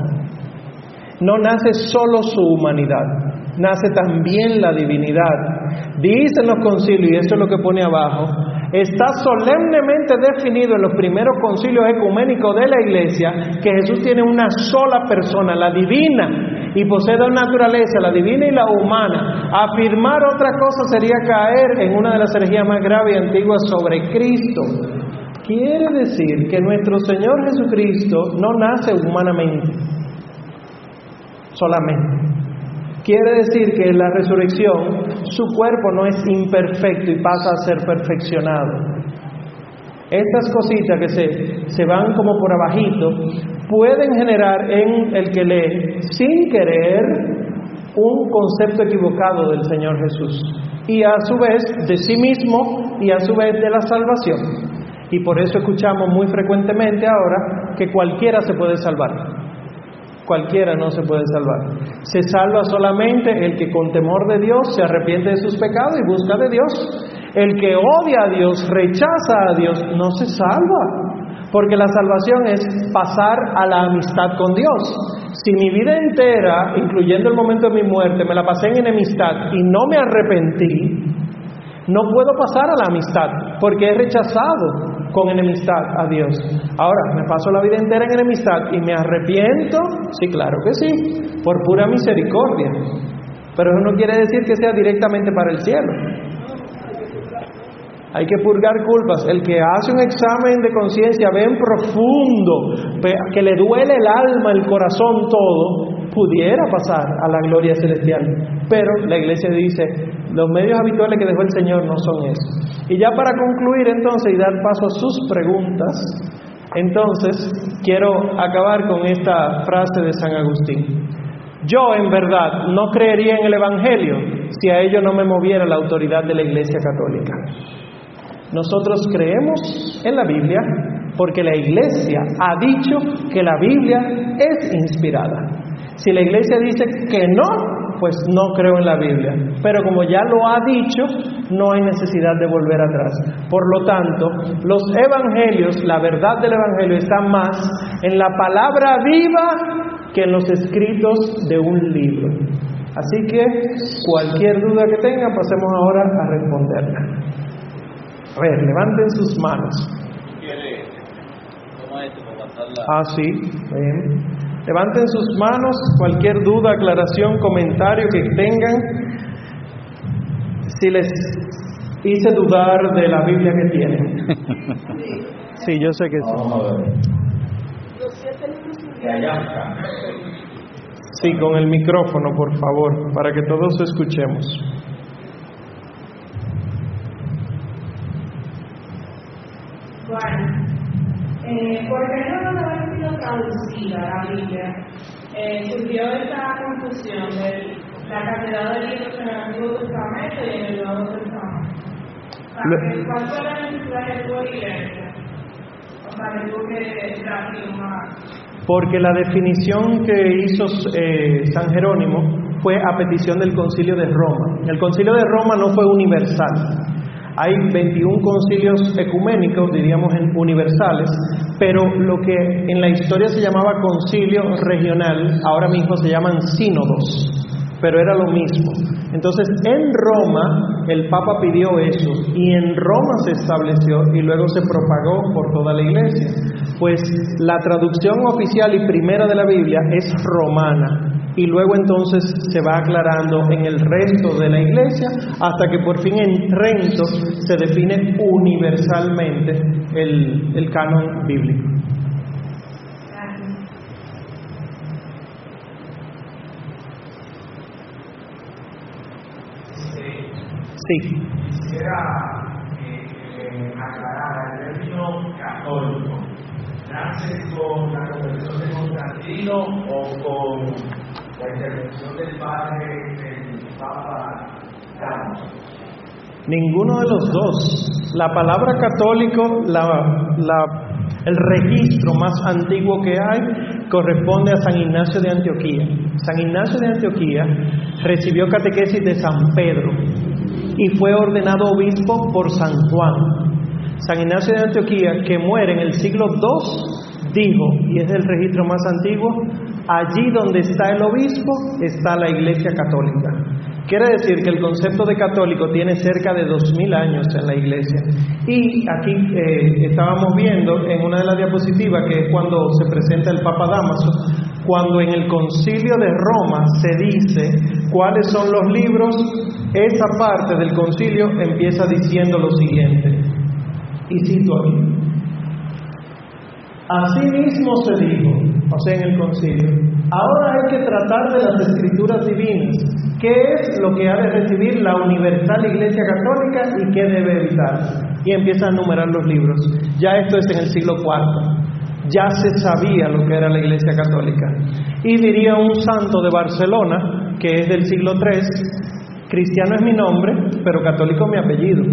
No nace solo su humanidad nace también la divinidad. Dicen los concilios, y esto es lo que pone abajo, está solemnemente definido en los primeros concilios ecuménicos de la iglesia que Jesús tiene una sola persona, la divina, y posee dos naturalezas, la divina y la humana. Afirmar otra cosa sería caer en una de las herejías más graves y antiguas sobre Cristo. Quiere decir que nuestro Señor Jesucristo no nace humanamente, solamente. Quiere decir que en la resurrección su cuerpo no es imperfecto y pasa a ser perfeccionado. Estas cositas que se, se van como por abajito pueden generar en el que lee, sin querer, un concepto equivocado del Señor Jesús y a su vez de sí mismo y a su vez de la salvación. Y por eso escuchamos muy frecuentemente ahora que cualquiera se puede salvar cualquiera no se puede salvar. Se salva solamente el que con temor de Dios se arrepiente de sus pecados y busca de Dios. El que odia a Dios, rechaza a Dios, no se salva. Porque la salvación es pasar a la amistad con Dios. Si mi vida entera, incluyendo el momento de mi muerte, me la pasé en enemistad y no me arrepentí, no puedo pasar a la amistad porque he rechazado con enemistad a Dios. Ahora, ¿me paso la vida entera en enemistad y me arrepiento? Sí, claro que sí, por pura misericordia. Pero eso no quiere decir que sea directamente para el cielo. Hay que purgar culpas. El que hace un examen de conciencia, ve en profundo, que le duele el alma, el corazón, todo, pudiera pasar a la gloria celestial. Pero la iglesia dice, los medios habituales que dejó el Señor no son eso. Y ya para concluir entonces y dar paso a sus preguntas, entonces quiero acabar con esta frase de San Agustín. Yo en verdad no creería en el Evangelio si a ello no me moviera la autoridad de la Iglesia Católica. Nosotros creemos en la Biblia porque la Iglesia ha dicho que la Biblia es inspirada. Si la iglesia dice que no, pues no creo en la Biblia. Pero como ya lo ha dicho, no hay necesidad de volver atrás. Por lo tanto, los evangelios, la verdad del evangelio está más en la palabra viva que en los escritos de un libro. Así que cualquier duda que tengan, pasemos ahora a responderla. A ver, levanten sus manos. Ah, sí, bien. Levanten sus manos, cualquier duda, aclaración, comentario que tengan. Si les hice dudar de la Biblia que tienen. Sí, yo sé que sí. Sí, con el micrófono, por favor, para que todos escuchemos. Bueno, eh, ¿por qué no nos ha sido traducida la Biblia? Eh, surgió esta confusión de la cantidad de libros en el Antiguo Testamento y en el Nuevo Testamento. ¿Cuál fue la necesidad de tu iglesia? O sea, que tuvo que reafirmar. Porque la definición que hizo eh, San Jerónimo fue a petición del concilio de Roma. El concilio de Roma no fue universal, hay 21 concilios ecuménicos, diríamos universales, pero lo que en la historia se llamaba concilio regional, ahora mismo se llaman sínodos, pero era lo mismo. Entonces, en Roma el Papa pidió eso y en Roma se estableció y luego se propagó por toda la iglesia. Pues la traducción oficial y primera de la Biblia es romana y luego entonces se va aclarando en el resto de la iglesia hasta que por fin en Trento se define universalmente el, el canon bíblico. Sí. Quisiera eh, aclarar el término católico. ¿Nace con la conversión de Constantino o con la intervención del padre del Papa Carlos? Ninguno de los dos. La palabra católico, la, el registro más antiguo que hay, corresponde a San Ignacio de Antioquía. San Ignacio de Antioquía recibió catequesis de San Pedro y fue ordenado obispo por San Juan. San Ignacio de Antioquía, que muere en el siglo II, dijo, y es el registro más antiguo, allí donde está el obispo está la Iglesia Católica. Quiere decir que el concepto de católico tiene cerca de dos mil años en la iglesia. Y aquí eh, estábamos viendo en una de las diapositivas, que es cuando se presenta el Papa Damaso, cuando en el concilio de Roma se dice cuáles son los libros, esa parte del concilio empieza diciendo lo siguiente. Y cito aquí. Asimismo se dijo, o sea, en el concilio, ahora hay que tratar de las escrituras divinas, qué es lo que ha de recibir la universal Iglesia Católica y qué debe evitar. Y empieza a enumerar los libros. Ya esto es en el siglo IV. Ya se sabía lo que era la Iglesia Católica. Y diría un santo de Barcelona, que es del siglo III, cristiano es mi nombre, pero católico mi apellido.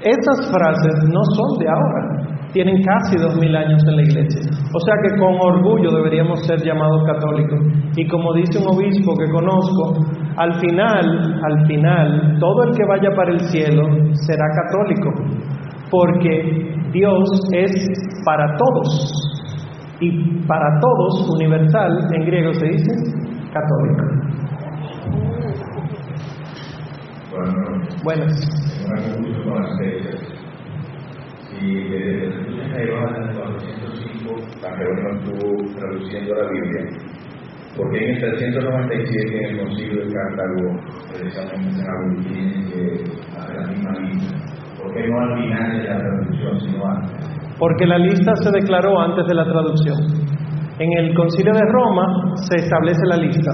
Esas frases no son de ahora, tienen casi dos mil años en la iglesia. O sea que con orgullo deberíamos ser llamados católicos. Y como dice un obispo que conozco, al final, al final, todo el que vaya para el cielo será católico, porque Dios es para todos. Y para todos, universal, en griego se dice católico. Bueno, Buenas. Si desde las estudios medievales del 405 San Jerónimo estuvo traduciendo la Biblia, porque en el 397 en el concilio de Cartago, precisamente San Agustín que hace la misma lista? ¿Por qué no al final de la traducción, sino antes? Porque la lista se declaró antes de la traducción. En el concilio de Roma se establece la lista.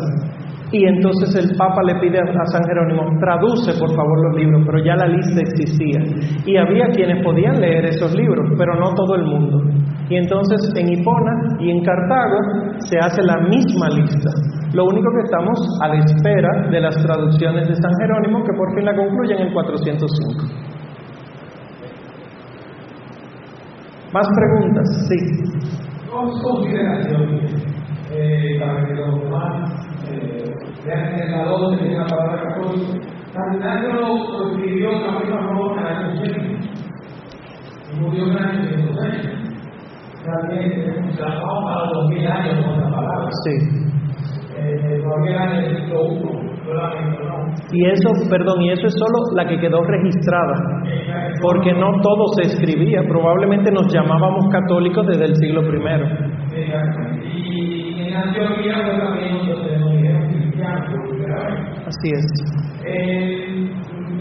Y entonces el Papa le pide a San Jerónimo, traduce por favor los libros, pero ya la lista existía. Y había quienes podían leer esos libros, pero no todo el mundo. Y entonces en Hipona y en Cartago se hace la misma lista. Lo único que estamos a la espera de las traducciones de San Jerónimo, que por fin la concluyen en el 405. ¿Más preguntas? Sí. Dos consideraciones eh, para que los eh, vean en la doble de la palabra católica. San Ignacio lo escribió en la misma en año 80 y murió en el año 106. También trabajamos para los mil años con la palabra. Sí. Eh, todavía en el siglo. Y eso, perdón, y eso es solo la que quedó registrada, porque no todo se escribía, probablemente nos llamábamos católicos desde el siglo I. Y en Antioquía fue también donde nos dijeron cristianos por primera vez. Así es. Eh,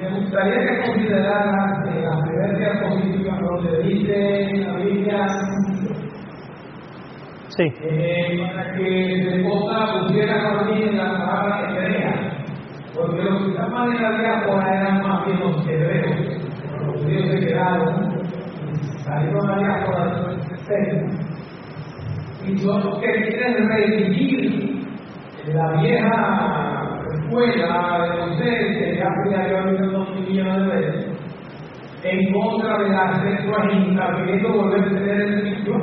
me gustaría que consideraran eh, las creencias positivas donde dice la Biblia. Sí, eh, para que se pueda pusiera también la palabra hebrea, porque los que estaban en la diáspora eran más bien los hebreos, los judíos se quedaron, salieron a la diáspora de y son los que quieren revivir la vieja escuela de que ya visto dos millones de veces, en contra de la sexualidad, queriendo volver a tener el sitio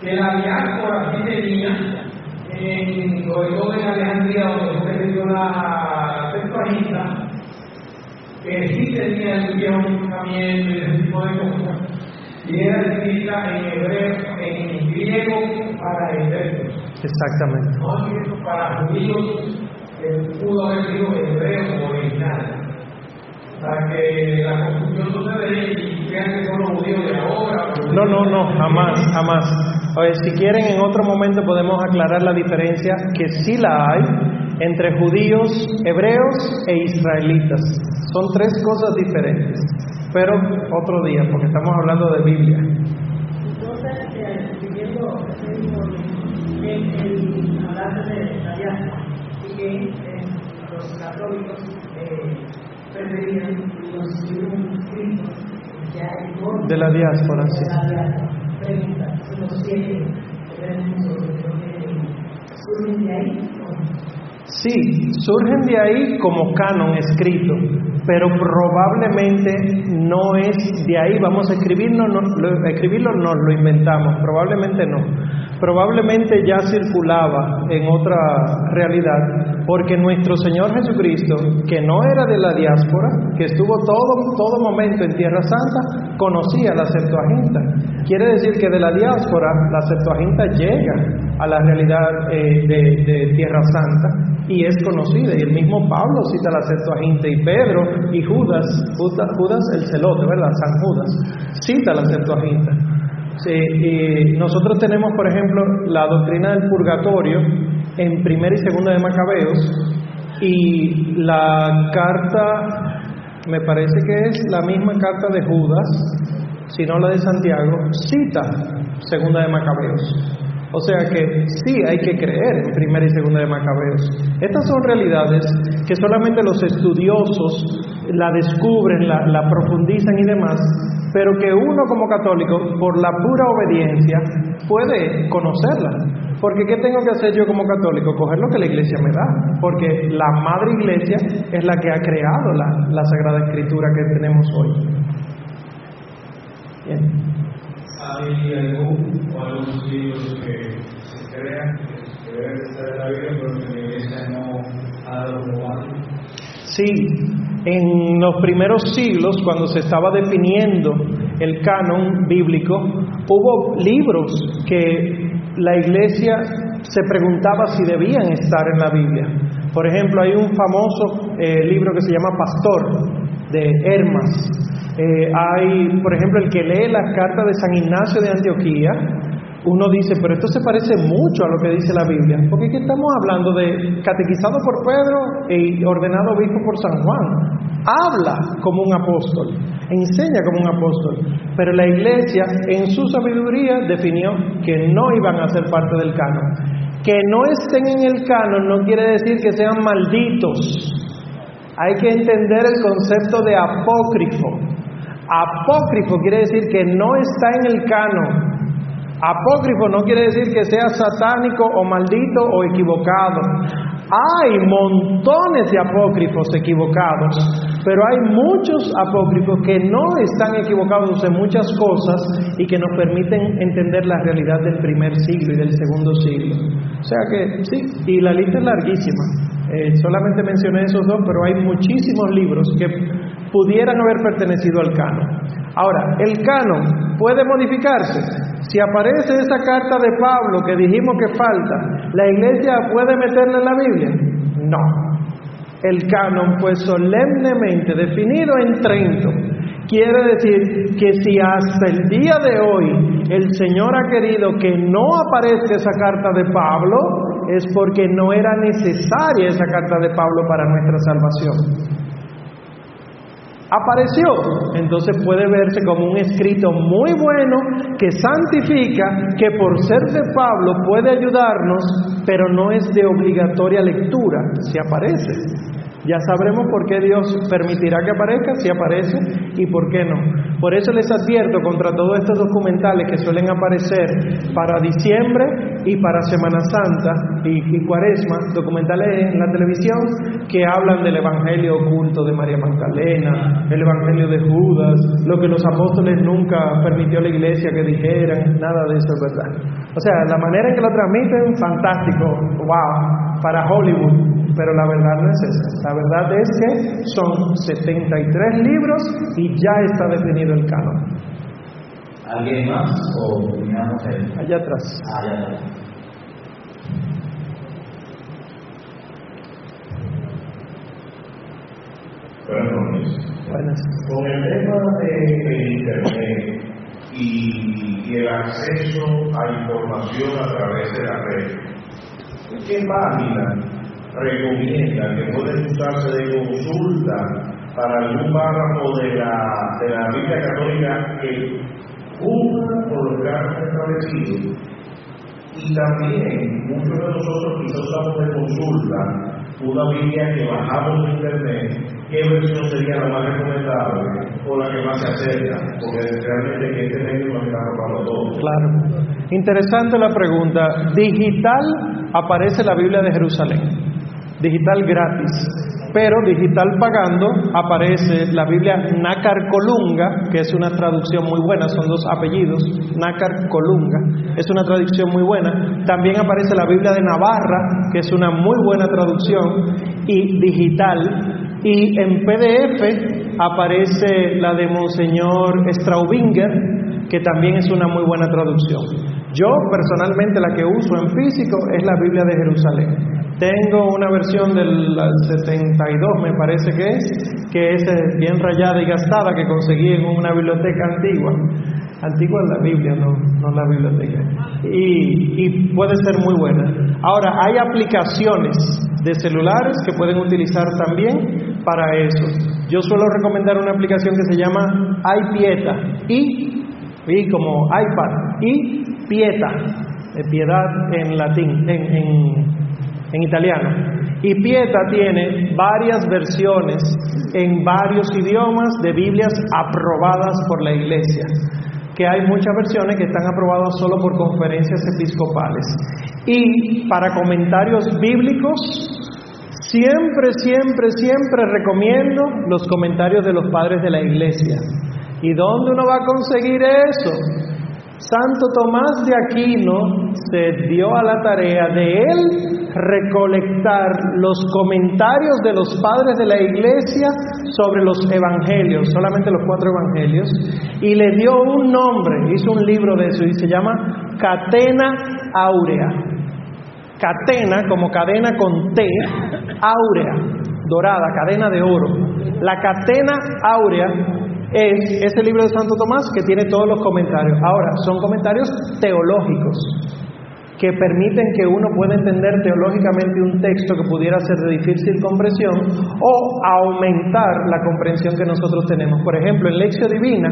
que la diáspora sí tenía, en, sobre todo en Alejandría, donde se escribió la sexualidad, que sí tenía el guion también y ese tipo de cosas, y era escrita en hebreo, en griego para hebreos. exactamente. no para judíos que pudo haber sido hebreo original. Para que la confusión no se dé y crean que son los judíos de ahora. No, no, no, jamás, jamás. Oye, si quieren, en otro momento podemos aclarar la diferencia, que sí la hay, entre judíos, hebreos e israelitas. Son tres cosas diferentes. Pero otro día, porque estamos hablando de Biblia. Entonces, eh, siguiendo en el hablar de y que eh, los católicos eh, preferían los ya en orden De la diáspora, sí. de la diáspora. Pregunta, los siete que que surgen de ahí? Sí, surgen de ahí como canon escrito, pero probablemente no es de ahí, vamos a escribirlo, no, lo- inventamos, probablemente no. Probablemente ya circulaba en otra realidad, porque nuestro Señor Jesucristo, que no era de la diáspora, que estuvo todo, todo momento en Tierra Santa, conocía la Septuaginta. Quiere decir que de la diáspora la Septuaginta llega a la realidad eh, de, de Tierra Santa y es conocida. Y el mismo Pablo cita la Septuaginta y Pedro y Judas, Judas, Judas el celote, ¿verdad? San Judas, cita la Septuaginta. Nosotros tenemos, por ejemplo, la doctrina del purgatorio en primera y segunda de Macabeos y la carta, me parece que es la misma carta de Judas, si no la de Santiago, cita segunda de Macabeos. O sea que sí hay que creer en primera y segunda de Macabeos. Estas son realidades que solamente los estudiosos la descubren, la, profundizan y demás, pero que uno como católico, por la pura obediencia, puede conocerla. Porque ¿qué tengo que hacer yo como católico? Coger lo que la iglesia me da. Porque la madre iglesia es la que ha creado la, la Sagrada Escritura que tenemos hoy. Bien. Hay algún o algunos libros que se crean que deben estar en la Biblia, pero que la iglesia no ha dado. Sí, en los primeros siglos, cuando se estaba definiendo el canon bíblico, hubo libros que la iglesia se preguntaba si debían estar en la Biblia. Por ejemplo, hay un famoso eh, libro que se llama Pastor, de Hermas. Eh, hay, por ejemplo, el que lee las cartas de San Ignacio de Antioquía, uno dice, pero esto se parece mucho a lo que dice la Biblia, porque aquí estamos hablando de catequizado por Pedro y ordenado obispo por San Juan. Habla como un apóstol, enseña como un apóstol, pero la iglesia en su sabiduría definió que no iban a ser parte del canon. Que no estén en el canon no quiere decir que sean malditos. Hay que entender el concepto de apócrifo. Apócrifo quiere decir que no está en el canon. Apócrifo no quiere decir que sea satánico o maldito o equivocado. Hay montones de apócrifos equivocados, pero hay muchos apócrifos que no están equivocados en muchas cosas y que nos permiten entender la realidad del primer siglo y del segundo siglo. O sea que sí, y la lista es larguísima. Eh, solamente mencioné esos dos, pero hay muchísimos libros que pudieran haber pertenecido al canon. Ahora, el canon puede modificarse. Si aparece esa carta de Pablo que dijimos que falta, ¿la iglesia puede meterla en la Biblia? No. El canon fue solemnemente definido en Trento. Quiere decir que si hasta el día de hoy el Señor ha querido que no aparezca esa carta de Pablo, es porque no era necesaria esa carta de Pablo para nuestra salvación apareció, entonces puede verse como un escrito muy bueno que santifica, que por ser de Pablo puede ayudarnos, pero no es de obligatoria lectura si aparece. Ya sabremos por qué Dios permitirá que aparezca, si aparece, y por qué no. Por eso les advierto contra todos estos documentales que suelen aparecer para diciembre y para Semana Santa y, Cuaresma, documentales en la televisión que hablan del Evangelio oculto de María Magdalena, el Evangelio de Judas, lo que los apóstoles nunca permitió la iglesia que dijeran, nada de eso es verdad. O sea, la manera en que lo transmiten, fantástico, wow, para Hollywood, pero la verdad no es esa. La verdad es que son 73 libros y ya está definido el canon. ¿Alguien más o terminamos ahí? Allá atrás. Ah, Allá atrás. Pues, Buenas. Con el tema de, Internet y, el acceso a información a través de la red, ¿qué válida recomienda que pueden usarse de consulta para algún párrafo de la, de la Biblia Católica que cumpla con los casos establecidos? Y también, muchos de nosotros quizás usamos de consulta una Biblia que bajamos de internet, ¿qué versión sería la más recomendable o la que más se acerca? Porque realmente que este medio nos está arropando todo. Claro. Interesante la pregunta. Digital aparece la Biblia de Jerusalén. Digital gratis. Pero digital pagando aparece la Biblia Nácar Colunga, que es una traducción muy buena, son dos apellidos, Nácar Colunga, es una traducción muy buena. También aparece la Biblia de Navarra, que es una muy buena traducción, y digital. Y en PDF aparece la de Monseñor Straubinger, que también es una muy buena traducción. Yo personalmente la que uso en físico es la Biblia de Jerusalén. Tengo una versión del 72, me parece que es, que es eh, bien rayada y gastada que conseguí en una biblioteca antigua. Antigua es la Biblia, no, no la biblioteca. Y, y puede ser muy buena. Ahora, hay aplicaciones de celulares que pueden utilizar también para eso. Yo suelo recomendar una aplicación que se llama iPieta, y, y como iPad, y Pieta, piedad en latín, en, en en italiano. Y Pieta tiene varias versiones en varios idiomas de Biblias aprobadas por la Iglesia, que hay muchas versiones que están aprobadas solo por conferencias episcopales. Y para comentarios bíblicos, siempre, siempre, siempre recomiendo los comentarios de los padres de la Iglesia. ¿Y dónde uno va a conseguir eso? Santo Tomás de Aquino se dio a la tarea de él recolectar los comentarios de los padres de la iglesia sobre los evangelios, solamente los cuatro evangelios, y le dio un nombre, hizo un libro de eso y se llama Catena Áurea. Catena, como cadena con T, áurea, dorada, cadena de oro. La catena áurea es ese libro de Santo Tomás que tiene todos los comentarios. Ahora, son comentarios teológicos que permiten que uno pueda entender teológicamente un texto que pudiera ser de difícil comprensión o aumentar la comprensión que nosotros tenemos. Por ejemplo, en Lección Divina,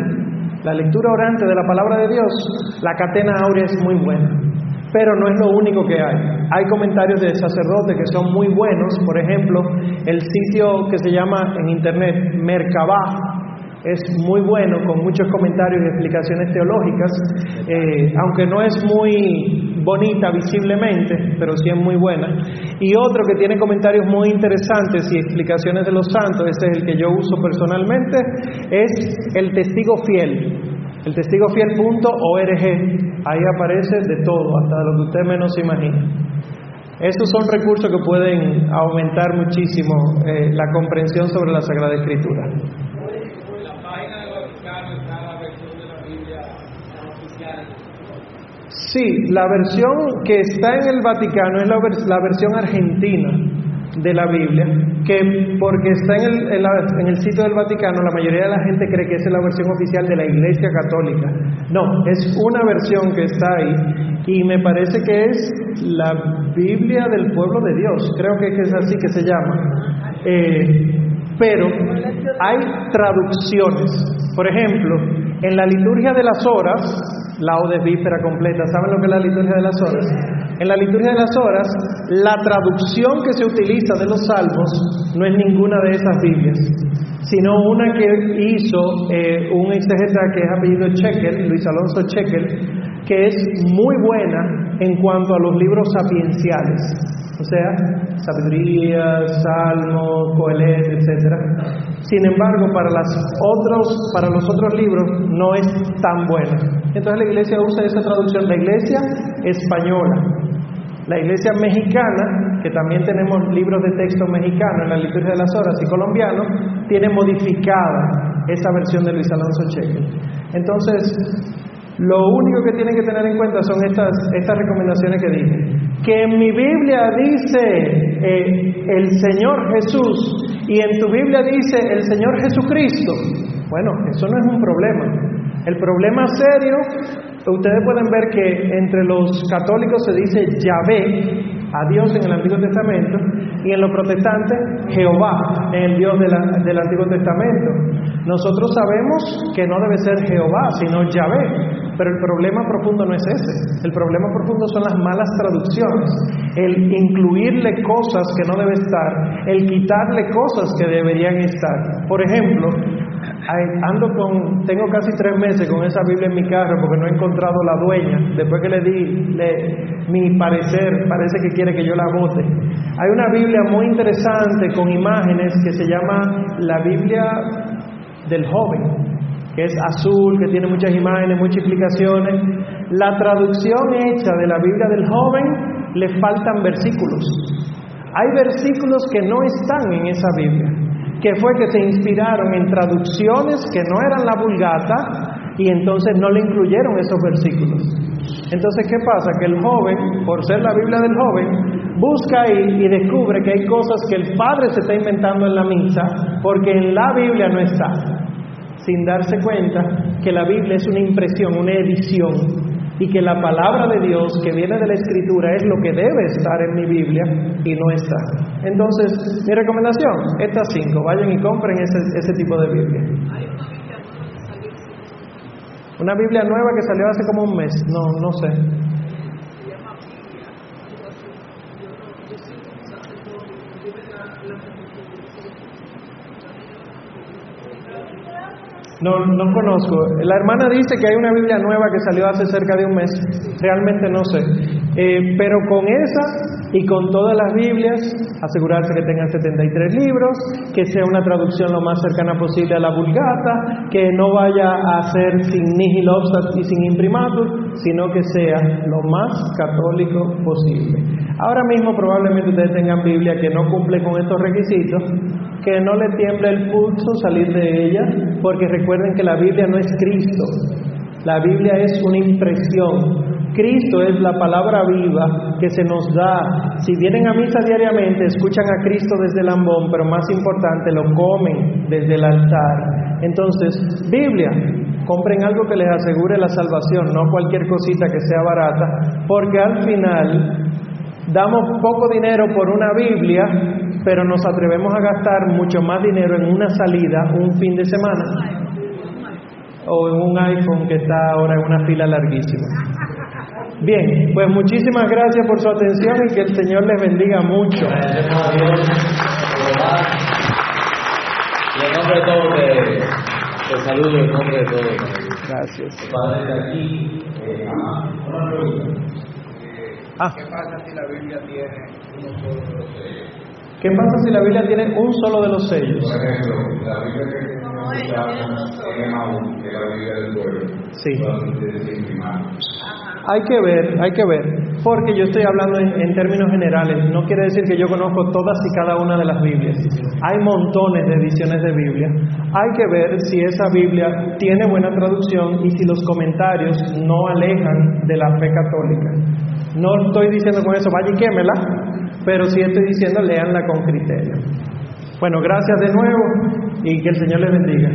la lectura orante de la palabra de Dios, la catena áurea es muy buena. Pero no es lo único que hay. Hay comentarios de sacerdotes que son muy buenos. Por ejemplo, el sitio que se llama en internet Merkabah, es muy bueno, con muchos comentarios y explicaciones teológicas, eh, aunque no es muy bonita visiblemente, pero sí es muy buena. Y otro que tiene comentarios muy interesantes y explicaciones de los santos, ese es el que yo uso personalmente, es el testigo fiel. El testigofiel.org, ahí aparece de todo, hasta lo que usted menos imagina. Estos son recursos que pueden aumentar muchísimo eh, la comprensión sobre la Sagrada Escritura. Sí, la versión que está en el Vaticano es la, versión argentina de la Biblia, que porque está en el, en, el sitio del Vaticano, la mayoría de la gente cree que esa es la versión oficial de la Iglesia Católica. No, es una versión que está ahí y me parece que es la Biblia del pueblo de Dios, creo que es así que se llama. Eh, pero hay traducciones. Por ejemplo, en la liturgia de las horas, laudes víspera completa. ¿Saben lo que es la liturgia de las horas? En la liturgia de las horas, la traducción que se utiliza de los salmos no es ninguna de esas Biblias, sino una que hizo eh, un exegeta que es apellido Chequel, Luis Alonso Chequel, que es muy buena en cuanto a los libros sapienciales, o sea, sabiduría, salmos, coelet, etc. Sin embargo, para, las otros, para los otros libros no es tan buena. Entonces la iglesia usa esa traducción, la iglesia española. La iglesia mexicana, que también tenemos libros de texto mexicano en la liturgia de las horas y colombiano, tiene modificada esa versión de Luis Alonso Cheque. Entonces, lo único que tienen que tener en cuenta son estas, estas recomendaciones que dije. Que en mi Biblia dice eh, el Señor Jesús y en tu Biblia dice el Señor Jesucristo, bueno, eso no es un problema. El problema serio, ustedes pueden ver que entre los católicos se dice Yahvé, a Dios en el Antiguo Testamento, y en los protestantes Jehová, el Dios del Antiguo Testamento. Nosotros sabemos que no debe ser Jehová, sino Yahvé, pero el problema profundo no es ese. El problema profundo son las malas traducciones, el incluirle cosas que no debe estar, el quitarle cosas que deberían estar. Por ejemplo, Ando con, tengo casi tres meses con esa Biblia en mi carro porque no he encontrado la dueña. Después que le di le- mi parecer, parece que quiere que yo la vote. Hay una Biblia muy interesante con imágenes que se llama la Biblia del joven, que es azul, que tiene muchas imágenes, muchas explicaciones. La traducción hecha de la Biblia del joven le faltan versículos. Hay versículos que no están en esa Biblia, que fue que se inspiraron en traducciones que no eran la vulgata y entonces no le incluyeron esos versículos. Entonces, ¿qué pasa? Que el joven, por ser la Biblia del joven, busca ahí y descubre que hay cosas que el padre se está inventando en la misa porque en la Biblia no está, sin darse cuenta que la Biblia es una impresión, una edición y que la palabra de Dios que viene de la Escritura es lo que debe estar en mi Biblia y no está. Entonces, mi recomendación, estas cinco, vayan y compren ese, ese tipo de Biblia. Una Biblia nueva que salió hace como un mes, no, no sé. No, no conozco. La hermana dice que hay una Biblia nueva que salió hace cerca de un mes. Realmente no sé. Eh, pero con esa y con todas las Biblias, asegurarse que tengan 73 libros, que sea una traducción lo más cercana posible a la Vulgata, que no vaya a ser sin nihil y sin imprimatur, sino que sea lo más católico posible. Ahora mismo probablemente ustedes tengan Biblia que no cumple con estos requisitos, que no le tiemble el pulso salir de ella, porque que la Biblia no es Cristo, la Biblia es una impresión. Cristo es la palabra viva que se nos da. Si vienen a misa diariamente, escuchan a Cristo desde el ambón, pero más importante, lo comen desde el altar. Entonces, Biblia, compren algo que les asegure la salvación, no cualquier cosita que sea barata, porque al final damos poco dinero por una Biblia, pero nos atrevemos a gastar mucho más dinero en una salida un fin de semana o en un iPhone que está ahora en una fila larguísima. Bien, pues muchísimas gracias por su atención y que el Señor les bendiga mucho. Agradecemos a Dios. Y en nombre de todos te, te saludo en nombre de todos. Gracias. Padre de aquí, eh, una pregunta. Ah, ¿Qué pasa si la Biblia tiene uno solo de los sellos? ¿qué pasa si la Biblia tiene un solo de los sellos? Por ejemplo, la Biblia que Sí. Hay que ver, hay que ver, porque yo estoy hablando en, en términos generales, no quiere decir que yo conozco todas y cada una de las Biblias. Hay montones de ediciones de Biblia. Hay que ver si esa Biblia tiene buena traducción y si los comentarios no alejan de la fe católica. No estoy diciendo con eso, vaya y quémela, pero sí estoy diciendo, leanla con criterio. Bueno, gracias de nuevo y que el Señor les bendiga.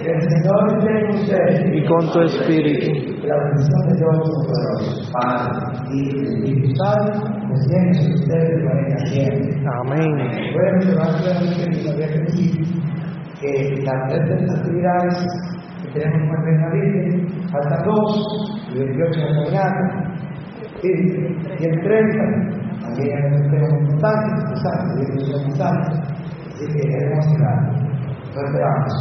Que el Señor esté con ustedes. Y con tu espíritu. La bendición de Dios Todopoderoso, Padre, y Espíritu Santo, descienda sobre ustedes de manera siempre. Amén. Bueno, se va a hacer que había decir que las tres de actividades que tenemos en cuenta en la Biblia, faltan dos, el 28 de la mañana, y, el 30, también es un tema muy importante, interesante, y es un mensaje, así que debemos esperar. Lo esperamos.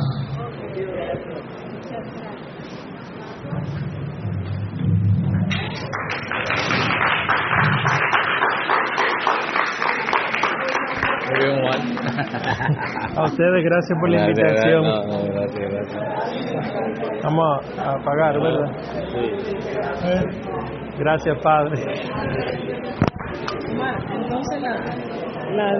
Muy bien, Juan. A ustedes, gracias por la Gracias, invitación. No, no, gracias, gracias. Vamos a, a pagar, ¿verdad? Sí. Gracias, Padre. Entonces la, la